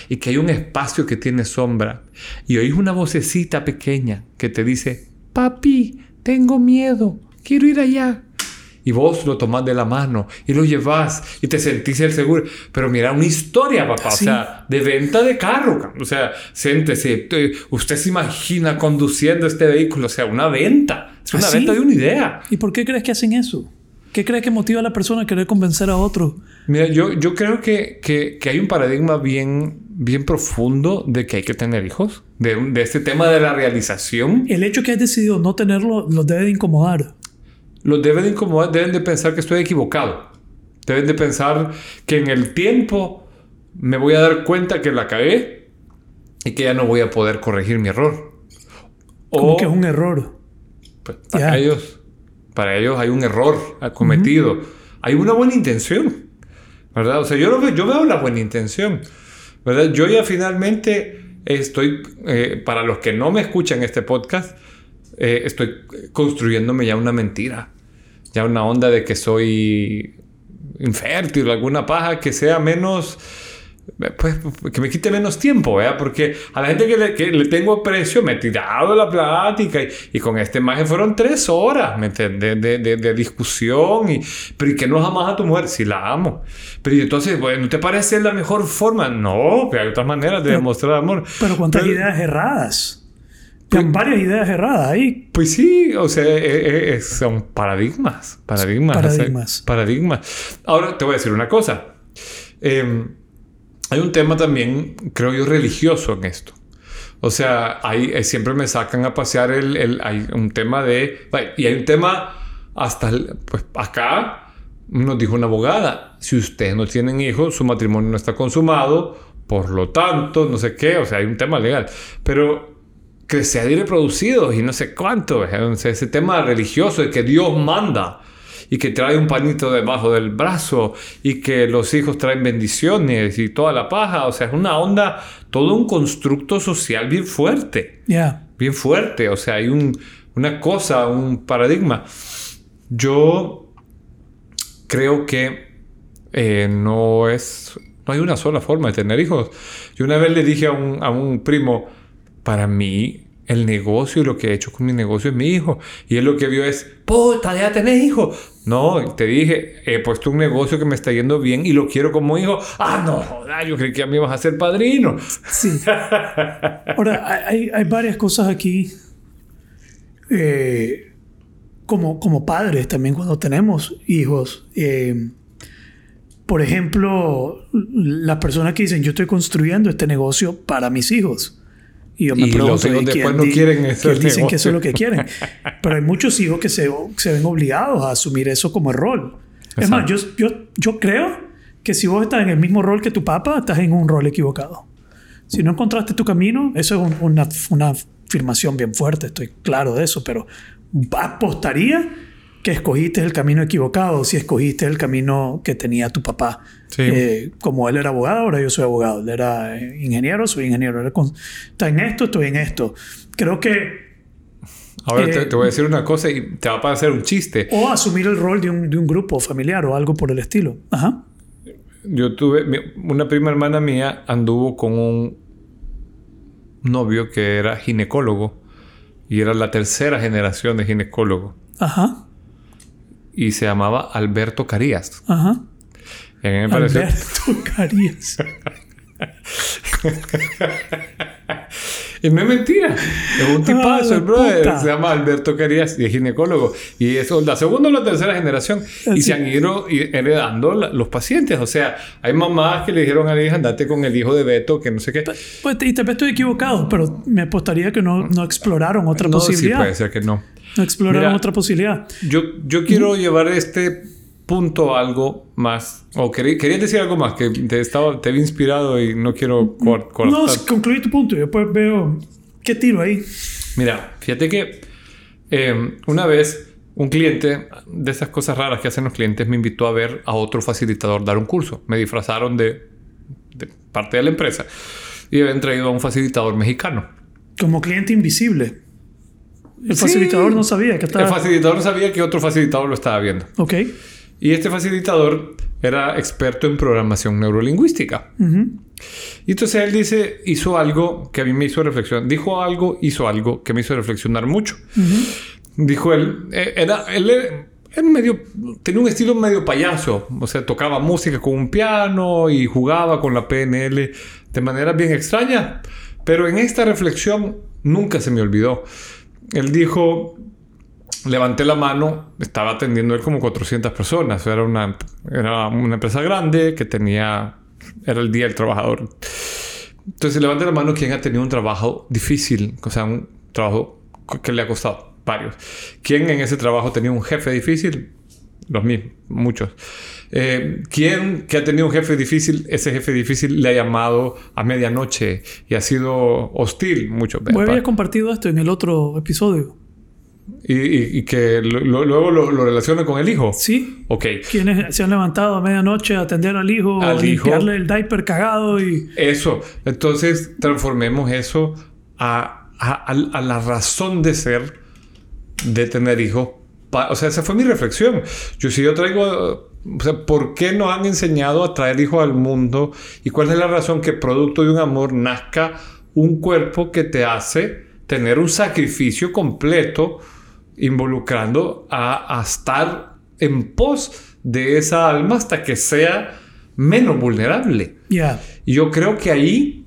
y que hay un espacio que tiene sombra y oís una vocecita pequeña que te dice, papi, tengo miedo, quiero ir allá. Y vos lo tomás de la mano y lo llevas y te sentís el seguro. Pero mira, una historia, papá. Sí. O sea, de venta de carro. ca- O sea, siéntese. Usted se imagina conduciendo este vehículo. O sea, una venta. Es una ¿Ah, sí? venta de una idea. ¿Y por qué crees que hacen eso? ¿Qué crees que motiva a la persona a querer convencer a otro? Mira, yo, yo creo que, que, que hay un paradigma bien, bien profundo de que hay que tener hijos. De, de este tema de la realización. El hecho que has decidido no tenerlo los debe de incomodar. Los deben de incomodar, deben de pensar que estoy equivocado. Deben de pensar que en el tiempo me voy a dar cuenta que la cagué y que ya no voy a poder corregir mi error. Como O, que es un error. pues, para, ellos, para ellos hay un error cometido. Hay una buena intención. ¿Verdad? O sea, yo, lo veo, yo veo la buena intención. ¿Verdad? Yo ya finalmente estoy, eh, para los que no me escuchan este podcast, eh, estoy construyéndome ya una mentira. Ya una onda de que soy infértil, alguna paja que sea menos, pues que me quite menos tiempo, ¿verdad? Porque a la gente que le, que le tengo aprecio me he tirado la plática y, y con este imagen fueron tres horas, ¿me entiendes? De, de, de discusión y, pero ¿y que no amas a tu mujer? Sí la amo. Pero y entonces, bueno, ¿no te parece la mejor forma? No, que hay otras maneras de Pero- demostrar amor. Pero cuántas Pero- ideas erradas. Hay varias ideas erradas ahí. Pues sí, o sea, eh, eh, eh, son paradigmas, paradigmas. o sea, Paradigmas. paradigmas. Ahora te voy a decir una cosa. Eh, hay un tema también, creo yo, religioso en esto. O sea, ahí eh, siempre me sacan a pasear el, el- hay un tema de... Y hay un tema hasta... Pues acá nos dijo una abogada, si ustedes no tienen hijos, su matrimonio no está consumado, por lo tanto, no sé qué, o sea, hay un tema legal. Pero que sean reproducidos y no sé cuánto, ¿eh? Ese tema religioso de que Dios manda y que trae un panito debajo del brazo y que los hijos traen bendiciones y toda la paja, o sea, es una onda, todo un constructo social bien fuerte, Ya. bien fuerte, o sea, hay un, una cosa, un paradigma. Yo creo que eh, no es, no hay una sola forma de tener hijos. Yo una vez le dije a un, a un primo, para mí el negocio y lo que he hecho con mi negocio es mi hijo. Y él lo que vio es, puta, ya tenés hijo. No, te dije, he puesto un negocio que me está yendo bien y lo quiero como hijo. Ah, no, joda, yo creí que a mí ibas a ser padrino. Sí. Ahora, hay, hay varias cosas aquí. eh, como, como padres también cuando tenemos hijos. eh, por ejemplo, las personas que dicen, yo estoy construyendo este negocio para mis hijos. Y yo me Y pregunto, los hijos ¿y después no quieren quién dicen que eso es lo que quieren? Pero hay muchos hijos que se, se ven obligados a asumir eso como rol. Es más, yo, yo, yo creo que si vos estás en el mismo rol que tu papá, estás en un rol equivocado. Si no encontraste tu camino, eso es un- una, una afirmación bien fuerte, estoy claro de eso, pero apostaría que escogiste el camino equivocado si escogiste el camino que tenía tu papá. Sí. Eh, como él era abogado, ahora yo soy abogado. Él era eh, ingeniero, soy ingeniero. Era con- está en esto, estoy en esto. Creo que... Ahora te, Eh, te voy a decir una cosa y te va a parecer un chiste. O asumir el rol de un, de un grupo familiar o algo por el estilo. Ajá. Yo tuve, una prima hermana mía anduvo con un novio que era ginecólogo y era la tercera generación de ginecólogo Ajá. Y se llamaba Alberto Carías. Ajá. Y a mí me pareció... Alberto Carías. Y no es mentira. Es un tipazo, Ah, la el brother. puta. Se llama Alberto Carías y es ginecólogo. Y eso, la segunda o la tercera generación. Y Así. se han ido heredando la- los pacientes. O sea, hay mamás que le dijeron a la hija, andate con el hijo de Beto, que no sé qué. Pues, y tal vez estoy equivocado, pero me apostaría que no, no exploraron otra No, sí posibilidad. puede ser que no. Exploraron Mira, otra posibilidad. Yo, yo quiero llevar este punto algo más. O querí- querías decir algo más, que te, estaba, te había inspirado y no quiero cor- cortar. No, concluí tu punto. Yo después veo qué tiro ahí. Mira, fíjate que eh, una vez un cliente, de esas cosas raras que hacen los clientes, me invitó a ver a otro facilitador dar un curso. Me disfrazaron de, de parte de la empresa y habían traído a un facilitador mexicano. Como cliente invisible. El Sí. facilitador no sabía que El estaba. facilitador no sabía que otro facilitador lo estaba viendo. ok. Y este facilitador era experto en programación neurolingüística. Ujú. Y entonces él dice, hizo algo que a mí me hizo reflexionar. Dijo algo, hizo algo que me hizo reflexionar mucho. Dijo él, eh, era, él era medio, tenía un estilo medio payaso. O sea, tocaba música con un piano y jugaba con la PNL de manera bien extraña. Pero en esta reflexión nunca se me olvidó. Él dijo, levanté la mano, estaba atendiendo él como 400 personas. Era una, era una empresa grande que tenía, era el Día del Trabajador. Entonces levanté la mano quien ha tenido un trabajo difícil, o sea, un trabajo que le ha costado varios. ¿Quién en ese trabajo tenía un jefe difícil? Los mismos, muchos. Eh, ¿Quién que ha tenido un jefe difícil, ese jefe difícil le ha llamado a medianoche y ha sido hostil? Muchos. Vos habías compartido esto en el otro episodio. Y, y- y que lo- luego lo, lo relaciona con el hijo. Sí. Ok. Quienes se han levantado a medianoche a atender al hijo, Al a hijo. limpiarle el diaper cagado y. Eso. Entonces transformemos eso a, a- a- a la razón de ser de tener hijos. O sea, esa fue mi reflexión. Yo si yo traigo, o sea, ¿por qué nos han enseñado a traer hijos al mundo? ¿Y cuál es la razón que producto de un amor nazca un cuerpo que te hace tener un sacrificio completo involucrando a, a estar en pos de esa alma hasta que sea menos vulnerable? Ya. Y yo creo que ahí,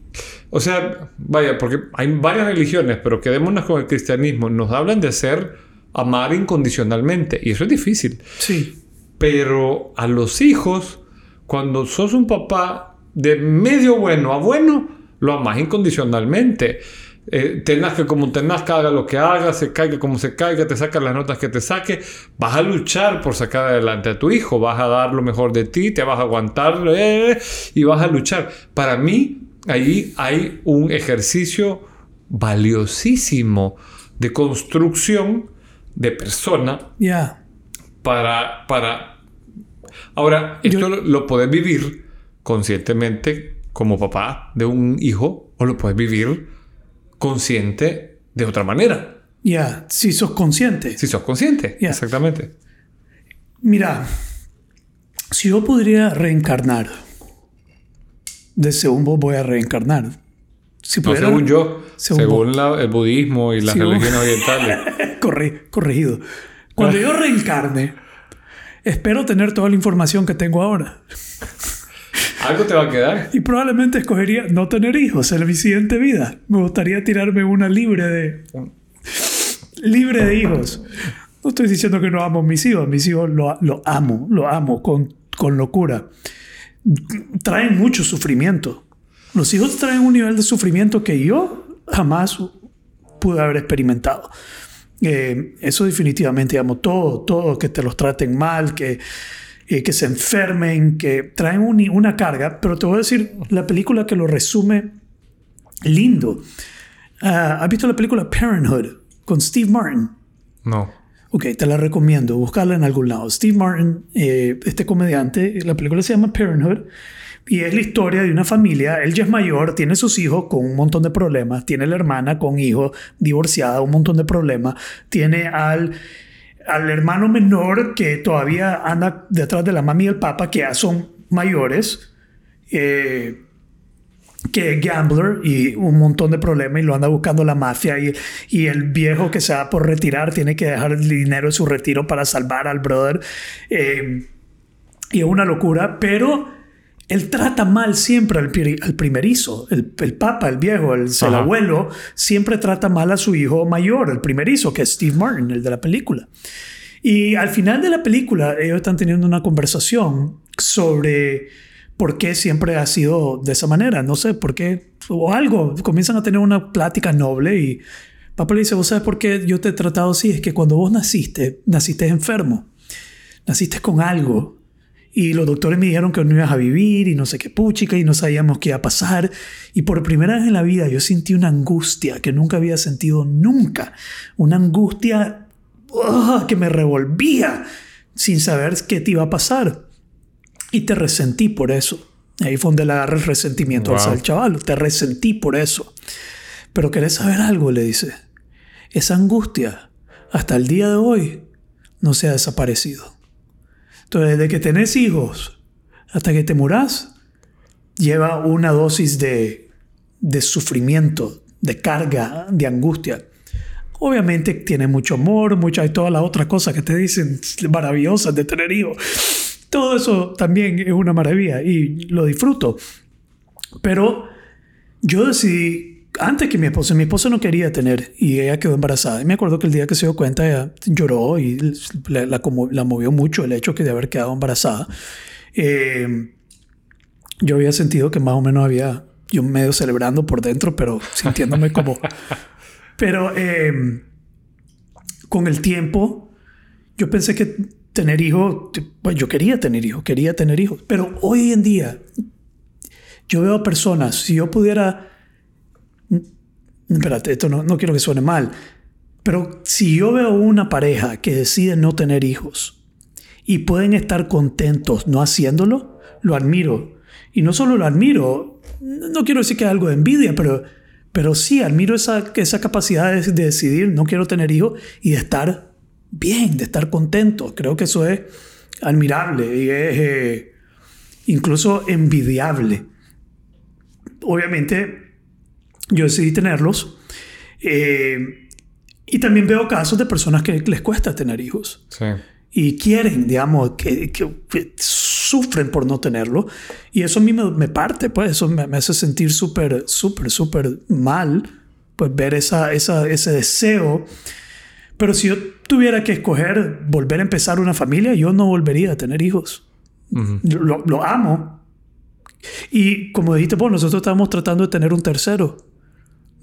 o sea, vaya, porque hay varias religiones, pero quedémonos con el cristianismo, nos hablan de ser, amar incondicionalmente, y eso es difícil. Sí. Pero a los hijos, cuando sos un papá de medio bueno a bueno, lo amas incondicionalmente. eh, tenaz que como tenaz que haga lo que haga, se caiga como se caiga, te saca las notas que te saque, vas a luchar por sacar adelante a tu hijo, vas a dar lo mejor de ti, te vas a aguantar eh, y vas a luchar. Para mí, ahí hay un ejercicio valiosísimo de construcción de persona Ya. Para, para... Ahora, esto Yo- lo, lo puedes vivir conscientemente como papá de un hijo o lo puedes vivir consciente de otra manera. Ya. Si sos consciente. Si sos consciente. Exactamente. Mira, si yo podría reencarnar, de según vos voy a reencarnar. Si No, pudiera- según yo, según según, la- el budismo y las religiones orientales. Corre- corregido. Cuando yo reencarne, espero tener toda la información que tengo ahora. Algo te va a quedar. Y probablemente escogería no tener hijos en mi siguiente vida. Me gustaría tirarme una libre de... Libre de hijos. No estoy diciendo que no amo a mis hijos. Mis hijos lo, lo amo. Lo amo con, con locura. Traen mucho sufrimiento. Los hijos traen un nivel de sufrimiento que yo jamás pude haber experimentado. Eh, eso definitivamente, amo todo, todo, que te los traten mal, que, eh, que se enfermen, que traen un- una carga, pero te voy a decir la película que lo resume lindo. Ah, ¿Has visto la película Parenthood con Steve Martin? No. Ok, te la recomiendo, buscarla en algún lado. Steve Martin, eh, este comediante, la película se llama Parenthood y es la historia de una familia. Él ya es mayor, tiene sus hijos con un montón de problemas, tiene la hermana con hijos, divorciada, un montón de problemas, tiene al, al hermano menor que todavía anda detrás de la mami y el papá, que ya son mayores. eh, que es gambler y un montón de problemas y lo anda buscando la mafia y, y el viejo que se va por retirar tiene que dejar el dinero de su retiro para salvar al brother Eh, y es una locura pero él trata mal siempre al, pri- al primerizo el, el papa, el viejo, el, abuelo siempre trata mal a su hijo mayor, el primerizo que es Steve Martin, el de la película y al final de la película ellos están teniendo una conversación sobre por qué siempre ha sido de esa manera. No sé por qué o algo. Comienzan a tener una plática noble y papá le dice, ¿vos sabes por qué yo te he tratado así? Es que cuando vos naciste, naciste enfermo. Naciste con algo. Y los doctores me dijeron que no ibas a vivir y no sé qué puchica y no sabíamos qué iba a pasar. Y por primera vez en la vida yo sentí una angustia que nunca había sentido nunca. Una angustia ugh, que me revolvía sin saber qué te iba a pasar. Y te resentí por eso. Ahí fue donde le agarra el resentimiento Wow. al chaval. Te resentí por eso. Pero querés saber algo, le dice. Esa angustia, hasta el día de hoy, no se ha desaparecido. Entonces, desde que tenés hijos hasta que te murás, lleva una dosis de, de sufrimiento, de carga, de angustia. Obviamente tiene mucho amor, mucha y todas las otras cosas que te dicen maravillosas de tener hijos. Todo eso también es una maravilla y lo disfruto. Pero yo decidí, antes que mi esposa, mi esposa no quería tener y ella quedó embarazada. Y me acuerdo que el día que se dio cuenta, ella lloró y la, la, como- la movió mucho el hecho de haber quedado embarazada. Eh, yo había sentido que más o menos había, yo medio celebrando por dentro, pero sintiéndome como... Pero eh, con el tiempo, yo pensé que tener hijos, pues yo quería tener hijos, quería tener hijos. Pero hoy en día, yo veo personas, si yo pudiera... Espérate, esto no, no quiero que suene mal, pero si yo veo una pareja que decide no tener hijos y pueden estar contentos no haciéndolo, lo admiro. Y no solo lo admiro, no quiero decir que es algo de envidia, pero, pero sí admiro esa, esa capacidad de, de decidir no quiero tener hijos y de estar bien, de estar contento. Creo que eso es admirable y es eh, incluso envidiable. Obviamente, yo decidí tenerlos. eh, y también veo casos de personas que les cuesta tener hijos Sí. y quieren, digamos, que, que- que sufren por no tenerlo. Y eso a mí me, me parte, pues eso me, me hace sentir súper, súper, súper mal, pues ver esa, esa, ese deseo. Pero si yo tuviera que escoger volver a empezar una familia, yo no volvería a tener hijos. Ujú. Lo, lo amo. Y como dijiste, pues nosotros estábamos tratando de tener un tercero.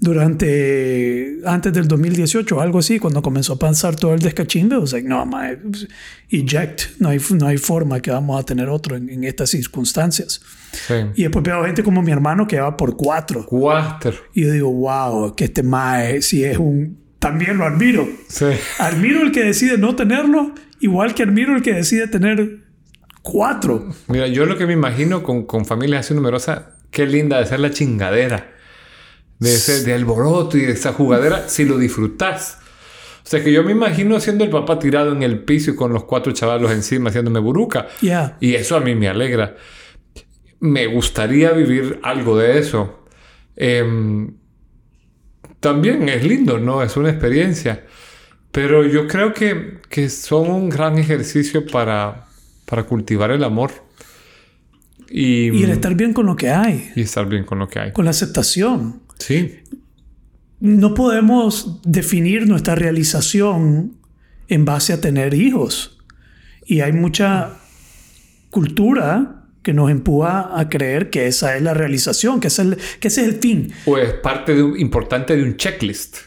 Durante antes del 2018 o algo así, cuando comenzó a pasar todo el descachimbe, o sea, no, mae, eject, no hay, no hay forma que vamos a tener otro en, en estas circunstancias. Sí. Y después veo gente como mi hermano que va por cuatro. Cuatro. Y yo digo, wow, que este mae sí es un... También lo admiro. Sí. Admiro el que decide no tenerlo, igual que admiro el que decide tener cuatro. Mira, yo lo que me imagino con, con familias así numerosas, qué linda de ser la chingadera. De ese de alboroto y de esa jugadera, si lo disfrutas. O sea que yo me imagino siendo el papá tirado en el piso y con los cuatro chavalos encima haciéndome buruca. Y eso a mí me alegra. Me gustaría vivir algo de eso. Em, también es lindo, ¿no? Es una experiencia. Pero yo creo que, que son un gran ejercicio para, para cultivar el amor. Y, Y el estar bien con lo que hay, y estar bien con lo que hay. con la aceptación. Sí, No podemos definir nuestra realización en base a tener hijos. Y hay mucha cultura que nos empuja a creer que esa es la realización, que, es el, que ese es el fin. o es parte de un- importante de un checklist.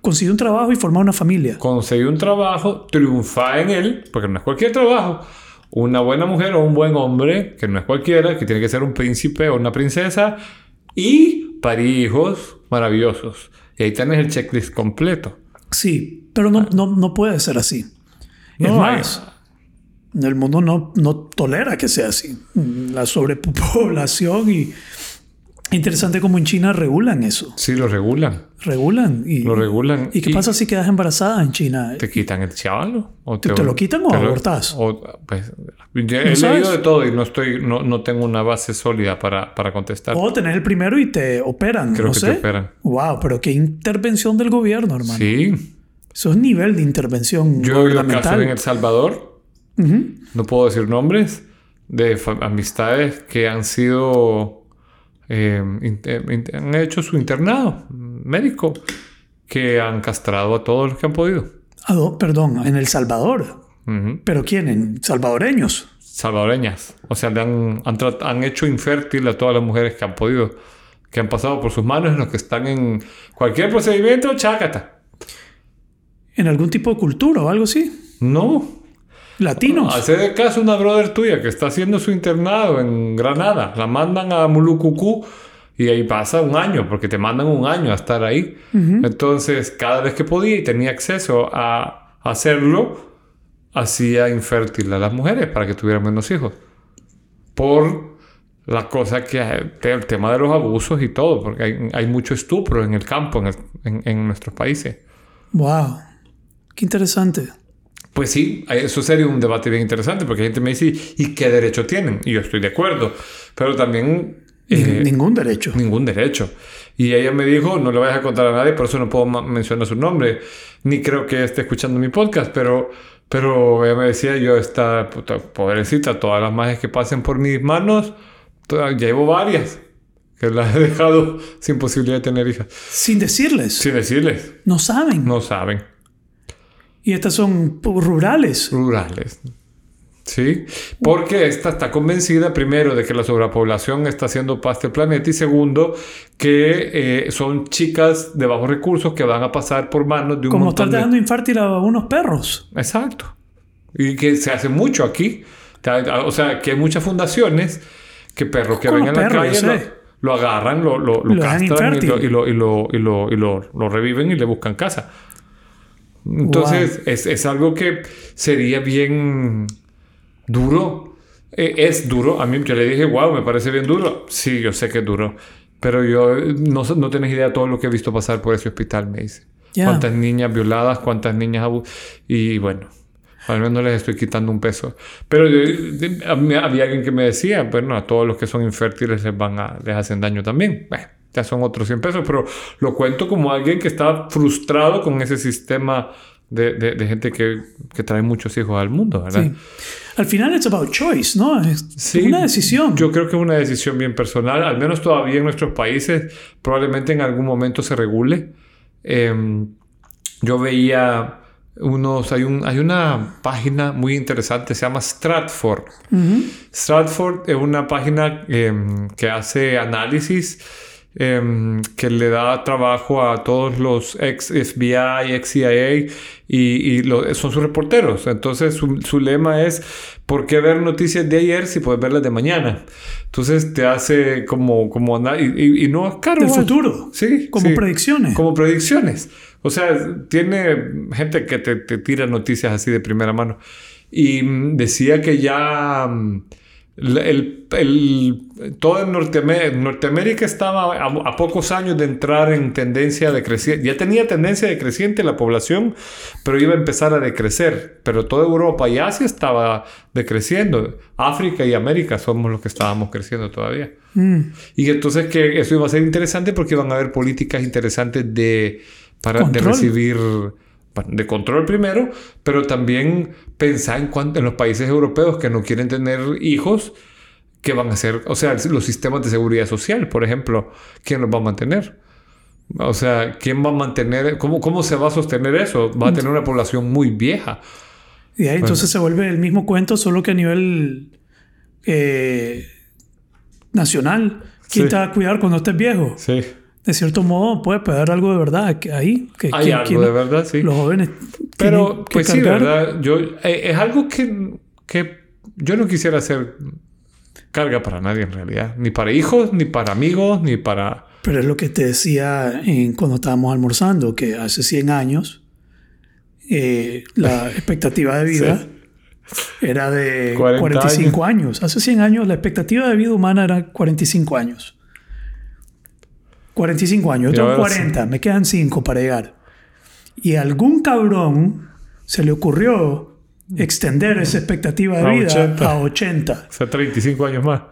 Conseguir un trabajo y formar una familia. Conseguir un trabajo, triunfar en él, porque no es cualquier trabajo. Una buena mujer o un buen hombre, que no es cualquiera, que tiene que ser un príncipe o una princesa, y parir hijos maravillosos. Y ahí tenés el checklist completo. Sí, pero no, no, no puede ser así. es No, más, el mundo no, no tolera que sea así. La sobrepoblación y... Interesante como en China regulan eso. Sí, lo regulan. Regulan. Y, Lo regulan. ¿Y qué pasa si quedas embarazada en China? ¿Te quitan el chavalo? ¿O ¿Te- te lo quitan o te lo- abortás? o, pues, yo he sabes? leído de todo y no, estoy, no, no tengo una base sólida para, para contestar. O tenés el primero y te operan. Creo no que sé. te operan. Wow, pero qué intervención del gobierno, hermano. Sí. Eso es nivel de intervención Yo he casos en El Salvador, no puedo decir nombres, de amistades que han sido... eh, in- han hecho su internado médico, que han castrado a todos los que han podido. Ah, perdón, en El Salvador. ¿Pero quién? ¿En salvadoreños? salvadoreñas. O sea, le han, han hecho infértil a todas las mujeres que han podido, que han pasado por sus manos, en los que están en cualquier procedimiento, chácata. ¿En algún tipo de cultura o algo así? No. ¿Latinos? Hace de caso una brother tuya que está haciendo su internado en Granada. La mandan a Mulucucú y ahí pasa un año, porque te mandan un año a estar ahí. Entonces, cada vez que podía y tenía acceso a hacerlo, hacía infértil a las mujeres para que tuvieran menos hijos. Por la cosa que el tema de los abusos y todo, porque hay, hay mucho estupro en el campo, en, el- en- en nuestros países. Wow. Qué interesante. Pues sí, eso sería un debate bien interesante, porque hay gente me dice, ¿y qué derecho tienen? Y yo estoy de acuerdo, pero también eh, ningún derecho. ningún derecho. Y ella me dijo, no le vayas a contar a nadie, por eso no puedo mencionar su nombre, ni creo que esté escuchando mi podcast, pero, pero ella me decía, yo esta puta, pobrecita, todas las magias que pasen por mis manos, to- llevo varias, que las he dejado sin posibilidad de tener hijas. Sin decirles. Sin decirles, No saben. no saben. Y estas son rurales. rurales. ¿Sí? Porque esta está convencida, primero, de que la sobrepoblación está haciendo paz del planeta y segundo, que eh, son chicas de bajos recursos que van a pasar por manos de un Como estar de... dejando infértil a unos perros. Exacto. Y que se hace mucho aquí. O sea, que hay muchas fundaciones que perros que ven en la perros, calle lo, lo agarran, lo, lo, lo castran y y, lo, y, lo, y, lo reviven y le buscan casa. Entonces, es, es algo que sería bien duro. Eh, es duro. A mí yo le dije, wow, me parece bien duro. Sí, yo sé que es duro. Pero yo no, no tenés idea de todo lo que he visto pasar por ese hospital, me dice. Cuántas niñas violadas, cuántas niñas abu- Y bueno, al menos les estoy quitando un peso. Pero mí- había alguien que me decía, bueno, a todos los que son infértiles les, van a, les hacen daño también. Bueno, ya son otros 100 pesos, pero lo cuento como alguien que está frustrado con ese sistema de, de- de gente que, que trae muchos hijos al mundo, ¿verdad? Sí. Al final es about choice, ¿no? Es Sí, una decisión. Yo creo que es una decisión bien personal, al menos todavía en nuestros países, probablemente en algún momento se regule. Eh, yo veía unos, hay, un, hay una página muy interesante, se llama Stratford. Ujú. Stratford es una página eh, que hace análisis em, que le da trabajo a todos los ex FBI, ex CIA y, y lo- son sus reporteros. Entonces su, su lema es, ¿por qué ver noticias de ayer si puedes verlas de mañana? Entonces te hace como, como andar, y, y- y no es caro. Del igual. futuro. Sí. Como sí. predicciones. Como predicciones. O sea, tiene gente que te, te tira noticias así de primera mano. Y mm, decía que ya mm, el, el- todo Norteamérica, Norteamérica estaba a, a pocos años de entrar en tendencia decreciente. Ya tenía tendencia decreciente la población, pero iba a empezar a decrecer. Pero toda Europa y Asia estaba decreciendo. África y América somos los que estábamos creciendo todavía. Mm. Y entonces que eso iba a ser interesante porque van a haber políticas interesantes de, para, de recibir de control primero, pero también pensar en, cuanto, en los países europeos que no quieren tener hijos, que van a ser, o sea, los sistemas de seguridad social, por ejemplo, ¿quién los va a mantener? O sea, ¿quién va a mantener, cómo, cómo se va a sostener eso? Va a tener una población muy vieja. Y ahí entonces se vuelve el mismo cuento, solo que a nivel eh, nacional. ¿Quién Sí. te va a cuidar cuando estés viejo? Sí. De cierto modo, puede pegar algo de verdad que ahí. Que, Hay ¿quién- algo de verdad, sí. Los jóvenes. Pero, que pues sí. ¿verdad? Yo, eh, es algo que, que yo no quisiera hacer carga para nadie en realidad. Ni para hijos, ni para amigos, ni para... Pero es lo que te decía en- cuando estábamos almorzando, que hace 100 años eh, la expectativa de vida era de 40 45 años. Hace 100 años la expectativa de vida humana era 45 años. 45 años. Yo tengo ahora sí. 40, me quedan 5 para llegar. Y a algún cabrón se le ocurrió extender esa expectativa de A vida 80. a 80. O sea, 35 años más.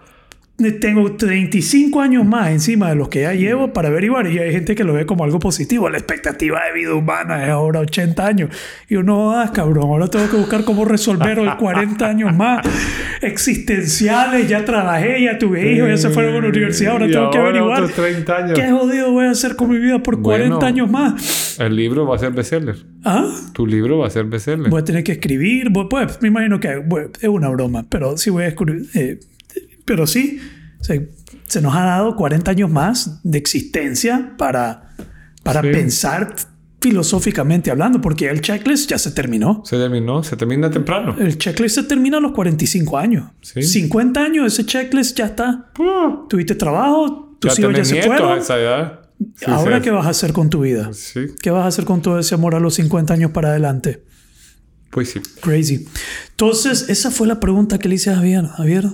Tengo 35 años más encima de los que ya llevo para averiguar y hay gente que lo ve como algo positivo. La expectativa de vida humana es ahora 80 años. Y uno, ah, cabrón, ahora tengo que buscar cómo resolver los 40 años más existenciales. Ya trabajé, ya tuve hijos, ya se fueron a la universidad, ahora Y tengo que ahora averiguar otros 30 años. qué jodido voy a hacer con mi vida por 40 Bueno. años más. El libro va a ser bestseller. ¿Ah? Tu libro va a ser bestseller. Voy a tener que escribir. voy- Pues me imagino que es una broma, pero sí voy a escribir. eh, pero sí, se, se nos ha dado 40 años más de existencia para, para Sí. pensar filosóficamente hablando, porque el checklist ya se terminó. Se terminó, se termina temprano. El checklist se termina a los 45 años. Sí. 50 años, ese checklist ya está. Uh, Tuviste trabajo, tus hijos ya se a fueron. esa edad. Sí, Ahora, sí. ¿qué vas a hacer con tu vida? Sí, ¿Qué vas a hacer con todo ese amor a los 50 años para adelante? pues sí. Crazy. Entonces, esa fue la pregunta que le hice a Javier. Javier,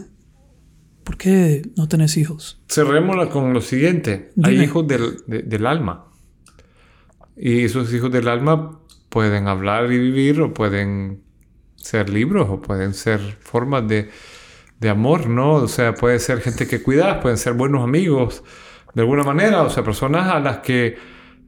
¿por qué no tenés hijos? Cerrémosla con lo siguiente. Hay Dime. hijos del, de- del alma. Y esos hijos del alma pueden hablar y vivir o pueden ser libros o pueden ser formas de, de amor, ¿no? O sea, puede ser gente que cuidas, pueden ser buenos amigos, de alguna manera, o sea, personas a las que,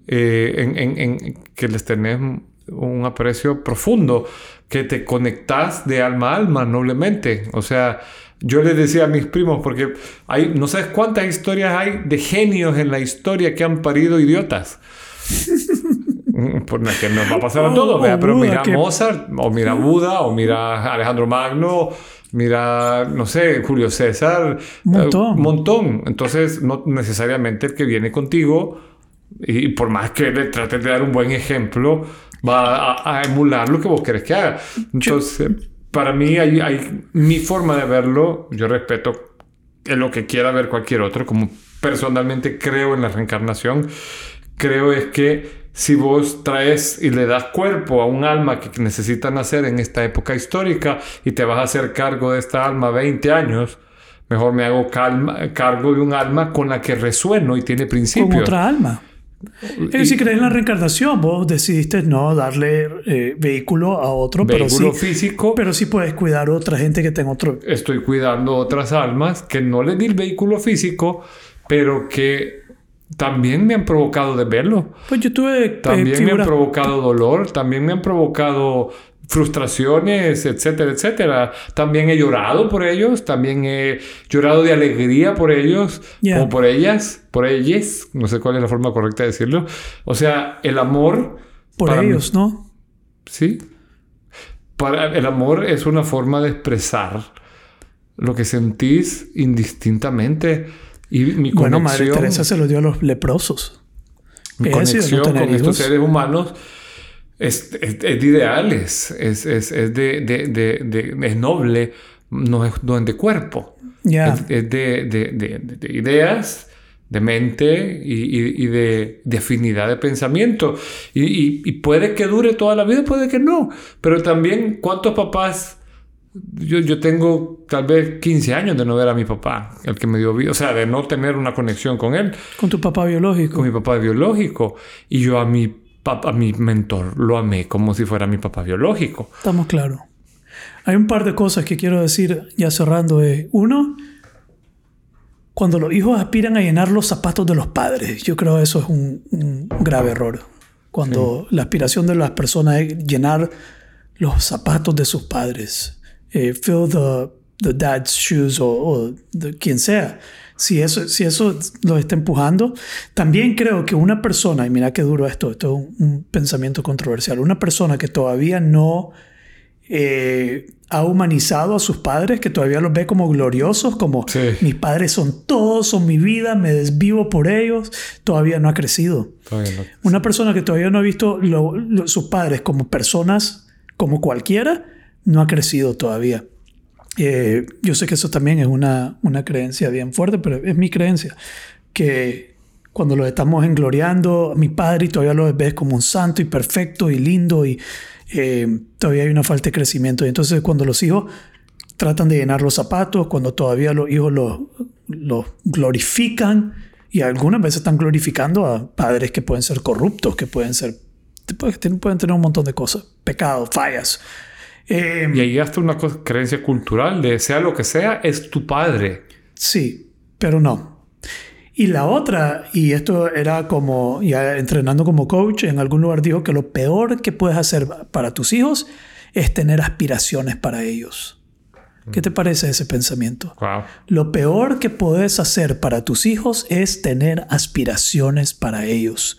eh, en, en- en- que les tenés un aprecio profundo, que te conectas de alma a alma noblemente. O sea, yo les decía a mis primos, porque hay, no sabes cuántas historias hay de genios en la historia que han parido idiotas. Por la que nos va a pasar a Oh, todos, ¿verdad? pero mira que- Mozart, o mira Buda, o mira Alejandro Magno, mira, no sé, Julio César. Montón. eh, montón. Entonces, no necesariamente el que viene contigo, y por más que le trates de dar un buen ejemplo, va a, a emular lo que vos querés que haga. Entonces, para mí, hay, hay mi forma de verlo, yo respeto en lo que quiera ver cualquier otro, como personalmente creo en la reencarnación, creo es que si vos traes y le das cuerpo a un alma que necesita nacer en esta época histórica y te vas a hacer cargo de esta alma 20 años, mejor me hago calma- cargo de un alma con la que resueno y tiene Con principios. otra alma. Es que si crees en la reencarnación, vos decidiste no darle eh, vehículo a otro, pero Vehículo sí, físico, pero sí puedes cuidar a otra gente que tenga otro. estoy cuidando otras almas que no les di el vehículo físico, pero que también me han provocado de verlo. Pues yo tuve eh, También me han provocado dolor, también me han provocado frustraciones, etcétera, etcétera. También he llorado por ellos, también he llorado de alegría por ellos, Yeah. o por ellas, por ellas, no sé cuál es la forma correcta de decirlo. O sea, el amor... por para mí- ellos, ¿no? Sí. Para, el amor es una forma de expresar lo que sentís indistintamente Y mi Bueno, Madre conexión, Teresa se lo dio a los leprosos. mi conexión no con estos hijos. seres humanos es, es- es de ideales, es, es, es de, de- de- es noble, no es, no es de cuerpo. Ya. Es, de, de- de- de- de ideas, de mente y, y- y de, afinidad de pensamiento. Y, y- puede que dure toda la vida, puede que no. Pero también, ¿cuántos papás? Yo, yo tengo tal vez 15 años de no ver a mi papá, el que me dio vida, o sea, de no tener una conexión con él, Con tu papá biológico. con mi papá biológico. Y yo a mi, a mi mentor lo amé como si fuera mi papá biológico. Estamos claros. Hay un par de cosas que quiero decir ya cerrando. Es, uno, cuando los hijos aspiran a llenar los zapatos de los padres, yo creo que eso es un, un grave error. Cuando la aspiración de las personas es llenar los zapatos de sus padres, eh, fill the, the dad's shoes o, o de quien sea. Si eso, si eso lo está empujando, también creo que una persona, y mira qué duro esto, esto es un, un pensamiento controversial, una persona que todavía no eh, ha humanizado a sus padres, que todavía los ve como gloriosos, como Sí. mis padres son todos, son mi vida, me desvivo por ellos, todavía no ha crecido. No. Una persona que todavía no ha visto lo- lo- sus padres como personas, como cualquiera, no ha crecido todavía. Eh, yo sé que eso también es una, una creencia bien fuerte, pero es mi creencia. Que cuando los estamos engloriando, mi padre todavía lo ves como un santo y perfecto y lindo y eh, todavía hay una falta de crecimiento. Y entonces cuando los hijos tratan de llenar los zapatos, cuando todavía los hijos los, glorifican y algunas veces están glorificando a padres que pueden ser corruptos, que pueden ser, pueden tener un montón de cosas, pecados, fallas. Eh, Y ahí hasta una creencia cultural de sea lo que sea, es tu padre. Sí, pero no. Y la otra, y esto era como ya entrenando como coach, en algún lugar dijo que lo peor que puedes hacer para tus hijos es tener aspiraciones para ellos. ¿Qué te parece ese pensamiento? Wow. Lo peor que puedes hacer para tus hijos es tener aspiraciones para ellos.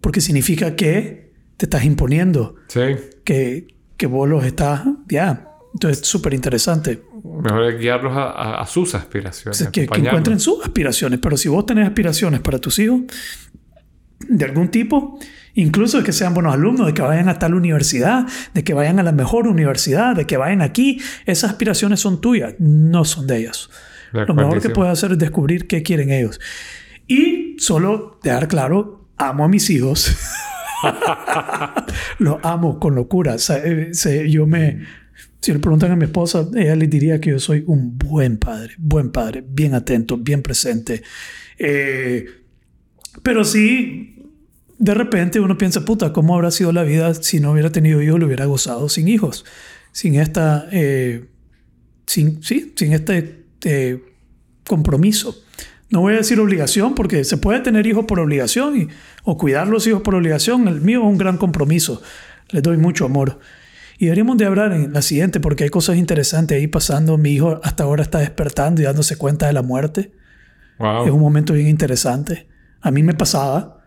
Porque significa que te estás imponiendo, Sí. que, que vos los estás, ya. Entonces, súper interesante. Mejor es guiarlos a, a- a sus aspiraciones. Que, que encuentren sus aspiraciones. Pero si vos tenés aspiraciones para tus hijos de algún tipo, incluso de que sean buenos alumnos, de que vayan a tal universidad, de que vayan a la mejor universidad, de que vayan aquí, esas aspiraciones son tuyas, no son de ellos. De Lo mejor que puedes hacer es descubrir qué quieren ellos. Y solo dejar claro, amo a mis hijos. Los amo con locura. Eh, yo me... Si le preguntan a mi esposa, ella les diría que yo soy un buen padre, buen padre, bien atento, bien presente. Eh, pero sí, de repente uno piensa, puta, ¿cómo habrá sido la vida si no hubiera tenido hijos, lo hubiera gozado sin hijos? Sin esta, eh, sin, sin este compromiso. No voy a decir obligación porque se puede tener hijos por obligación y, o cuidar los hijos por obligación. El mío es un gran compromiso. Les doy mucho amor. Y deberíamos de hablar en la siguiente porque hay cosas interesantes ahí pasando. Mi hijo hasta ahora está despertando y dándose cuenta de la muerte. Wow. Es un momento bien interesante. A mí me pasaba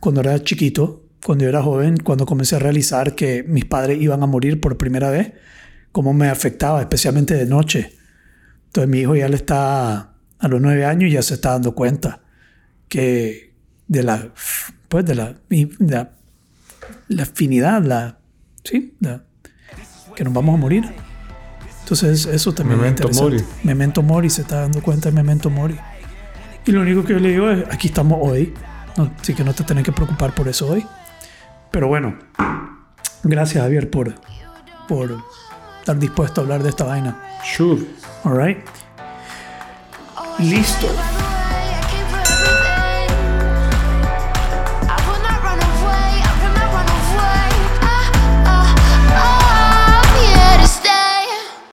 cuando era chiquito, cuando yo era joven, cuando comencé a realizar que mis padres iban a morir por primera vez, cómo me afectaba, especialmente de noche. Entonces mi hijo ya le está a los nueve años ya se está dando cuenta que de la, pues de la, de la, la afinidad, la, sí, la, que nos vamos a morir. Entonces eso también Memento es interesante. Memento mori, se está dando cuenta de Memento mori. Y lo único que yo le digo es, aquí estamos hoy, no, así que no te tenés que preocupar por eso hoy. Pero bueno, gracias Javier por, por estar dispuesto a hablar de esta vaina. Sure. All right. Listo.